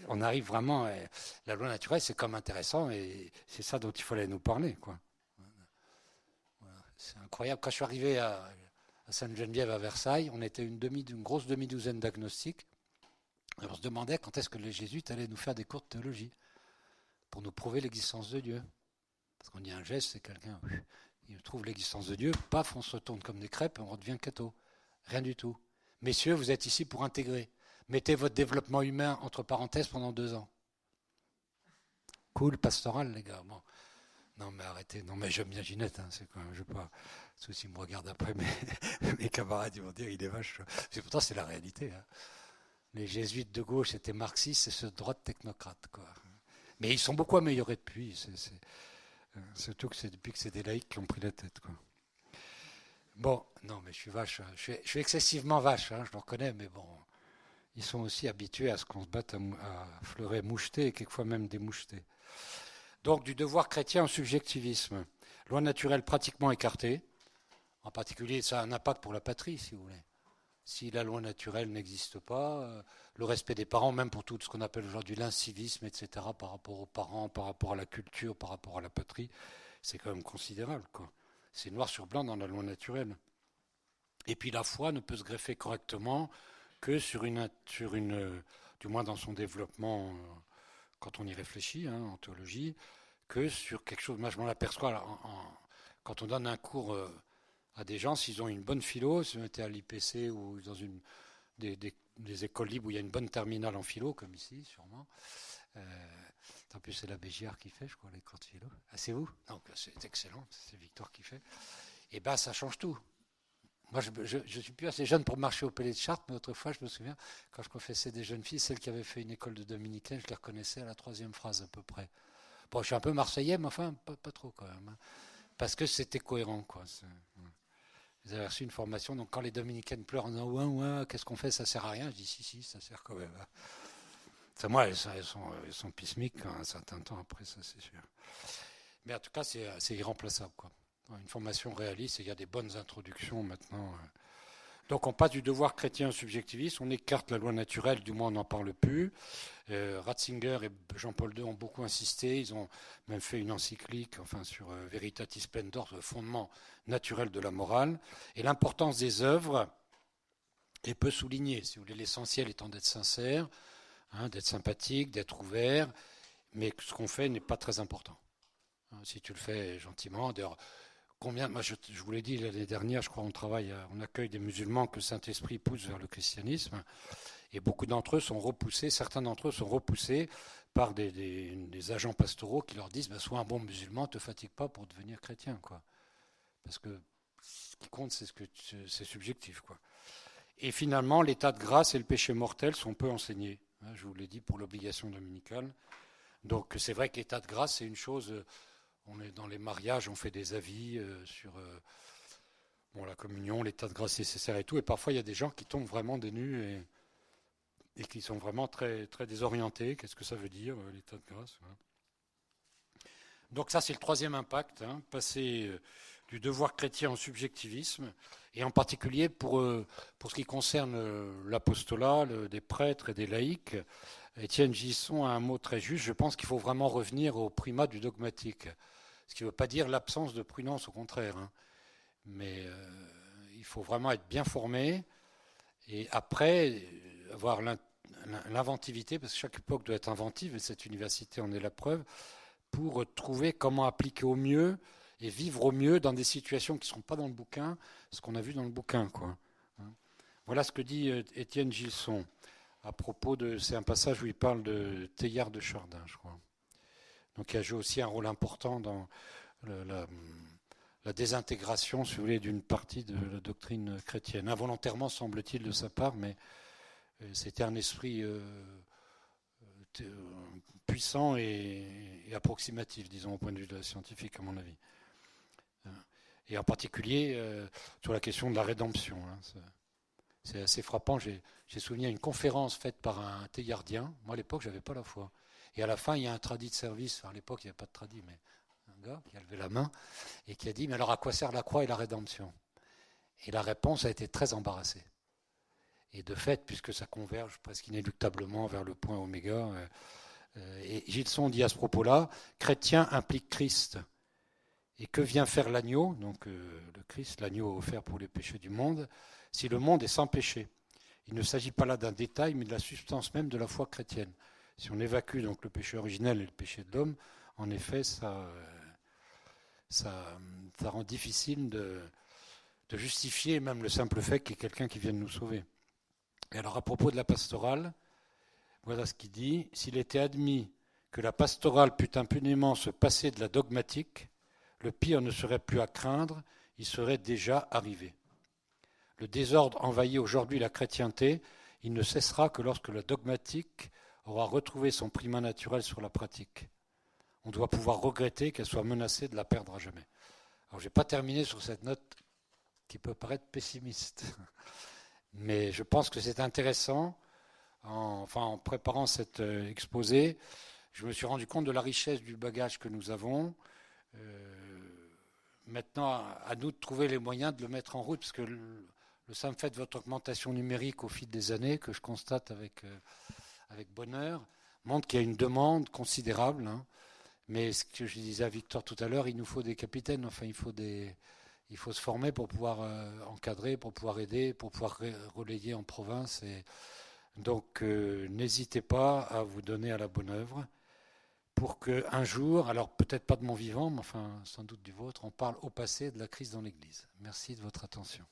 on arrive vraiment. La loi naturelle, c'est comme intéressant et c'est ça dont il fallait nous parler. quoi. C'est incroyable. Quand je suis arrivé à Sainte-Geneviève à Versailles, on était une grosse demi-douzaine d'agnostiques. on se demandait quand est-ce que les jésuites allaient nous faire des cours de théologie pour nous prouver l'existence de Dieu. Parce qu'on dit un geste, c'est quelqu'un, il trouve l'existence de Dieu, paf, on se retourne comme des crêpes on redevient catho. Rien du tout. Messieurs, vous êtes ici pour intégrer. Mettez votre développement humain entre parenthèses pendant deux ans. Cool, pastoral, les gars. Bon. Non, mais arrêtez. Non, mais j'aime bien Ginette. Hein, c'est quand même, je pas. Ceux-ci me regardent après, mes camarades ils vont dire il est vache. C'est pourtant c'est la réalité. Hein. Les jésuites de gauche étaient marxistes et ceux de droite technocrates, quoi. Mais ils sont beaucoup améliorés depuis. C'est, surtout que c'est depuis que c'est des laïcs qui ont pris la tête, quoi. Bon, non, mais je suis vache. Hein. Je suis, excessivement vache, hein, je le reconnais, mais bon, ils sont aussi habitués à ce qu'on se batte à, fleurer moucheté et quelquefois même démoucheté. Donc du devoir chrétien au subjectivisme. Loi naturelle pratiquement écartée. En particulier, ça a un impact pour la patrie, si vous voulez. Si la loi naturelle n'existe pas, euh, le respect des parents, même pour tout ce qu'on appelle aujourd'hui l'incivisme, etc., par rapport aux parents, par rapport à la culture, par rapport à la patrie, c'est quand même considérable. C'est noir sur blanc dans la loi naturelle. Et puis la foi ne peut se greffer correctement que sur une, sur une du moins dans son développement, euh, quand on y réfléchit, hein, en théologie, que sur quelque chose. Moi, je m'en aperçois quand on donne un cours euh, à des gens, s'ils ont une bonne philo, s'ils ont été à l'IPC ou dans une, des, écoles libres où il y a une bonne terminale en philo, comme ici, sûrement. Euh, en plus, c'est la BGR qui fait, je crois, les cours de philo. Ah, c'est vous? Donc, c'est excellent, c'est Victor qui fait. Et bien, ça change tout. Moi, je ne suis plus assez jeune pour marcher au Palais de Chartres, mais autrefois, je me souviens, quand je confessais des jeunes filles, celles qui avaient fait une école de dominicain, je les reconnaissais à la troisième phrase à peu près. Bon, je suis un peu marseillais, mais enfin, pas, trop quand même. Hein. parce que c'était cohérent, quoi. Vous avez reçu une formation, donc quand les dominicaines pleurent en disant ouin, ouin, qu'est-ce qu'on fait, ça sert à rien, je dis si, si, ça sert quand même. Hein. moi, elles sont, elles sont, pismiques un certain temps après, ça c'est sûr. Mais en tout cas, c'est irremplaçable, quoi une formation réaliste, il y a des bonnes introductions maintenant. Euh. Donc on passe du devoir chrétien au subjectiviste, on écarte la loi naturelle, du moins on n'en parle plus. Euh, Ratzinger et Jean-Paul II ont beaucoup insisté, ils ont même fait une encyclique enfin, sur euh, Veritatis Splendor, le fondement naturel de la morale, et l'importance des œuvres est peu soulignée, si vous voulez, l'essentiel étant d'être sincère, hein, d'être sympathique, d'être ouvert, mais ce qu'on fait n'est pas très important. Hein, si tu le fais gentiment, d'ailleurs, Combien, moi je, vous l'ai dit l'année dernière, je crois on travaille, on accueille des musulmans que Saint-Esprit pousse vers le christianisme, et beaucoup d'entre eux sont repoussés, certains d'entre eux sont repoussés par des, agents pastoraux qui leur disent bah, sois un bon musulman, te fatigue pas pour devenir chrétien, quoi. Parce que ce qui compte, c'est ce que c'est subjectif, quoi. Et finalement, l'état de grâce et le péché mortel sont peu enseignés. Hein, je vous l'ai dit pour l'obligation dominicale. Donc c'est vrai que l'état de grâce, c'est une chose on est dans les mariages, on fait des avis euh, sur euh, bon, la communion, l'état de grâce nécessaire et tout. Et parfois, il y a des gens qui tombent vraiment des nus et, qui sont vraiment très, très désorientés. Qu'est-ce que ça veut dire, euh, l'état de grâce Donc ça, c'est le troisième impact, hein, passer du devoir chrétien au subjectivisme, et en particulier pour, pour ce qui concerne l'apostolat des prêtres et des laïcs. Étienne Gisson a un mot très juste. Je pense qu'il faut vraiment revenir au primat du dogmatique. Ce qui ne veut pas dire l'absence de prudence, au contraire. Hein. Mais euh, il faut vraiment être bien formé et après avoir l'inventivité, parce que chaque époque doit être inventive, et cette université en est la preuve, pour trouver comment appliquer au mieux et vivre au mieux dans des situations qui ne sont pas dans le bouquin, ce qu'on a vu dans le bouquin. Quoi. Hein. Voilà ce que dit euh, Étienne Gilson à propos de. C'est un passage où il parle de Teilhard de Chardin, je crois. Donc il a joué aussi un rôle important dans la, désintégration, si vous voulez, d'une partie de la doctrine chrétienne. Involontairement, semble-t-il, de sa part, mais euh, c'était un esprit euh, euh, puissant et, approximatif, disons, au point de vue scientifique, à mon avis. Et en particulier sur la question de la rédemption. Hein, c'est assez frappant. J'ai souvenir une conférence faite par un théardien. Moi, à l'époque, je n'avais pas la foi. Et à la fin, il y a un tradit de service. à l'époque, il n'y avait pas de tradit, mais un gars qui a levé la main et qui a dit Mais alors, à quoi sert la croix et la rédemption? Et la réponse a été très embarrassée. Et de fait, puisque ça converge presque inéluctablement vers le point oméga, euh, euh, et Gilson dit à ce propos-là Chrétien implique Christ. Et que vient faire l'agneau? Donc, euh, le Christ, l'agneau offert pour les péchés du monde si le monde est sans péché. Il ne s'agit pas là d'un détail, mais de la substance même de la foi chrétienne. Si on évacue donc le péché originel et le péché de l'homme, en effet, ça, ça, rend difficile de, justifier même le simple fait qu'il y ait quelqu'un qui vienne nous sauver. Et alors à propos de la pastorale, voilà ce qu'il dit. S'il était admis que la pastorale pût impunément se passer de la dogmatique, le pire ne serait plus à craindre, il serait déjà arrivé. Le désordre envahit aujourd'hui la chrétienté, il ne cessera que lorsque la dogmatique aura retrouvé son primat naturel sur la pratique. On doit pouvoir regretter qu'elle soit menacée de la perdre à jamais. Alors je n'ai pas terminé sur cette note qui peut paraître pessimiste, mais je pense que c'est intéressant. En, préparant cet euh, exposé, je me suis rendu compte de la richesse du bagage que nous avons. Euh, maintenant, à nous de trouver les moyens de le mettre en route, parce que le, simple fait de votre augmentation numérique au fil des années, que je constate avec, euh, avec bonheur, montre qu'il y a une demande considérable. Hein. Mais ce que je disais à Victor tout à l'heure, il nous faut des capitaines, enfin il faut il se former pour pouvoir euh, encadrer, pour pouvoir aider, pour pouvoir relayer en province. Et donc euh, n'hésitez pas à vous donner à la bonne œuvre pour qu'un jour, alors peut-être pas de mon vivant, mais enfin sans doute du vôtre, on parle au passé de la crise dans l'Église. Merci de votre attention.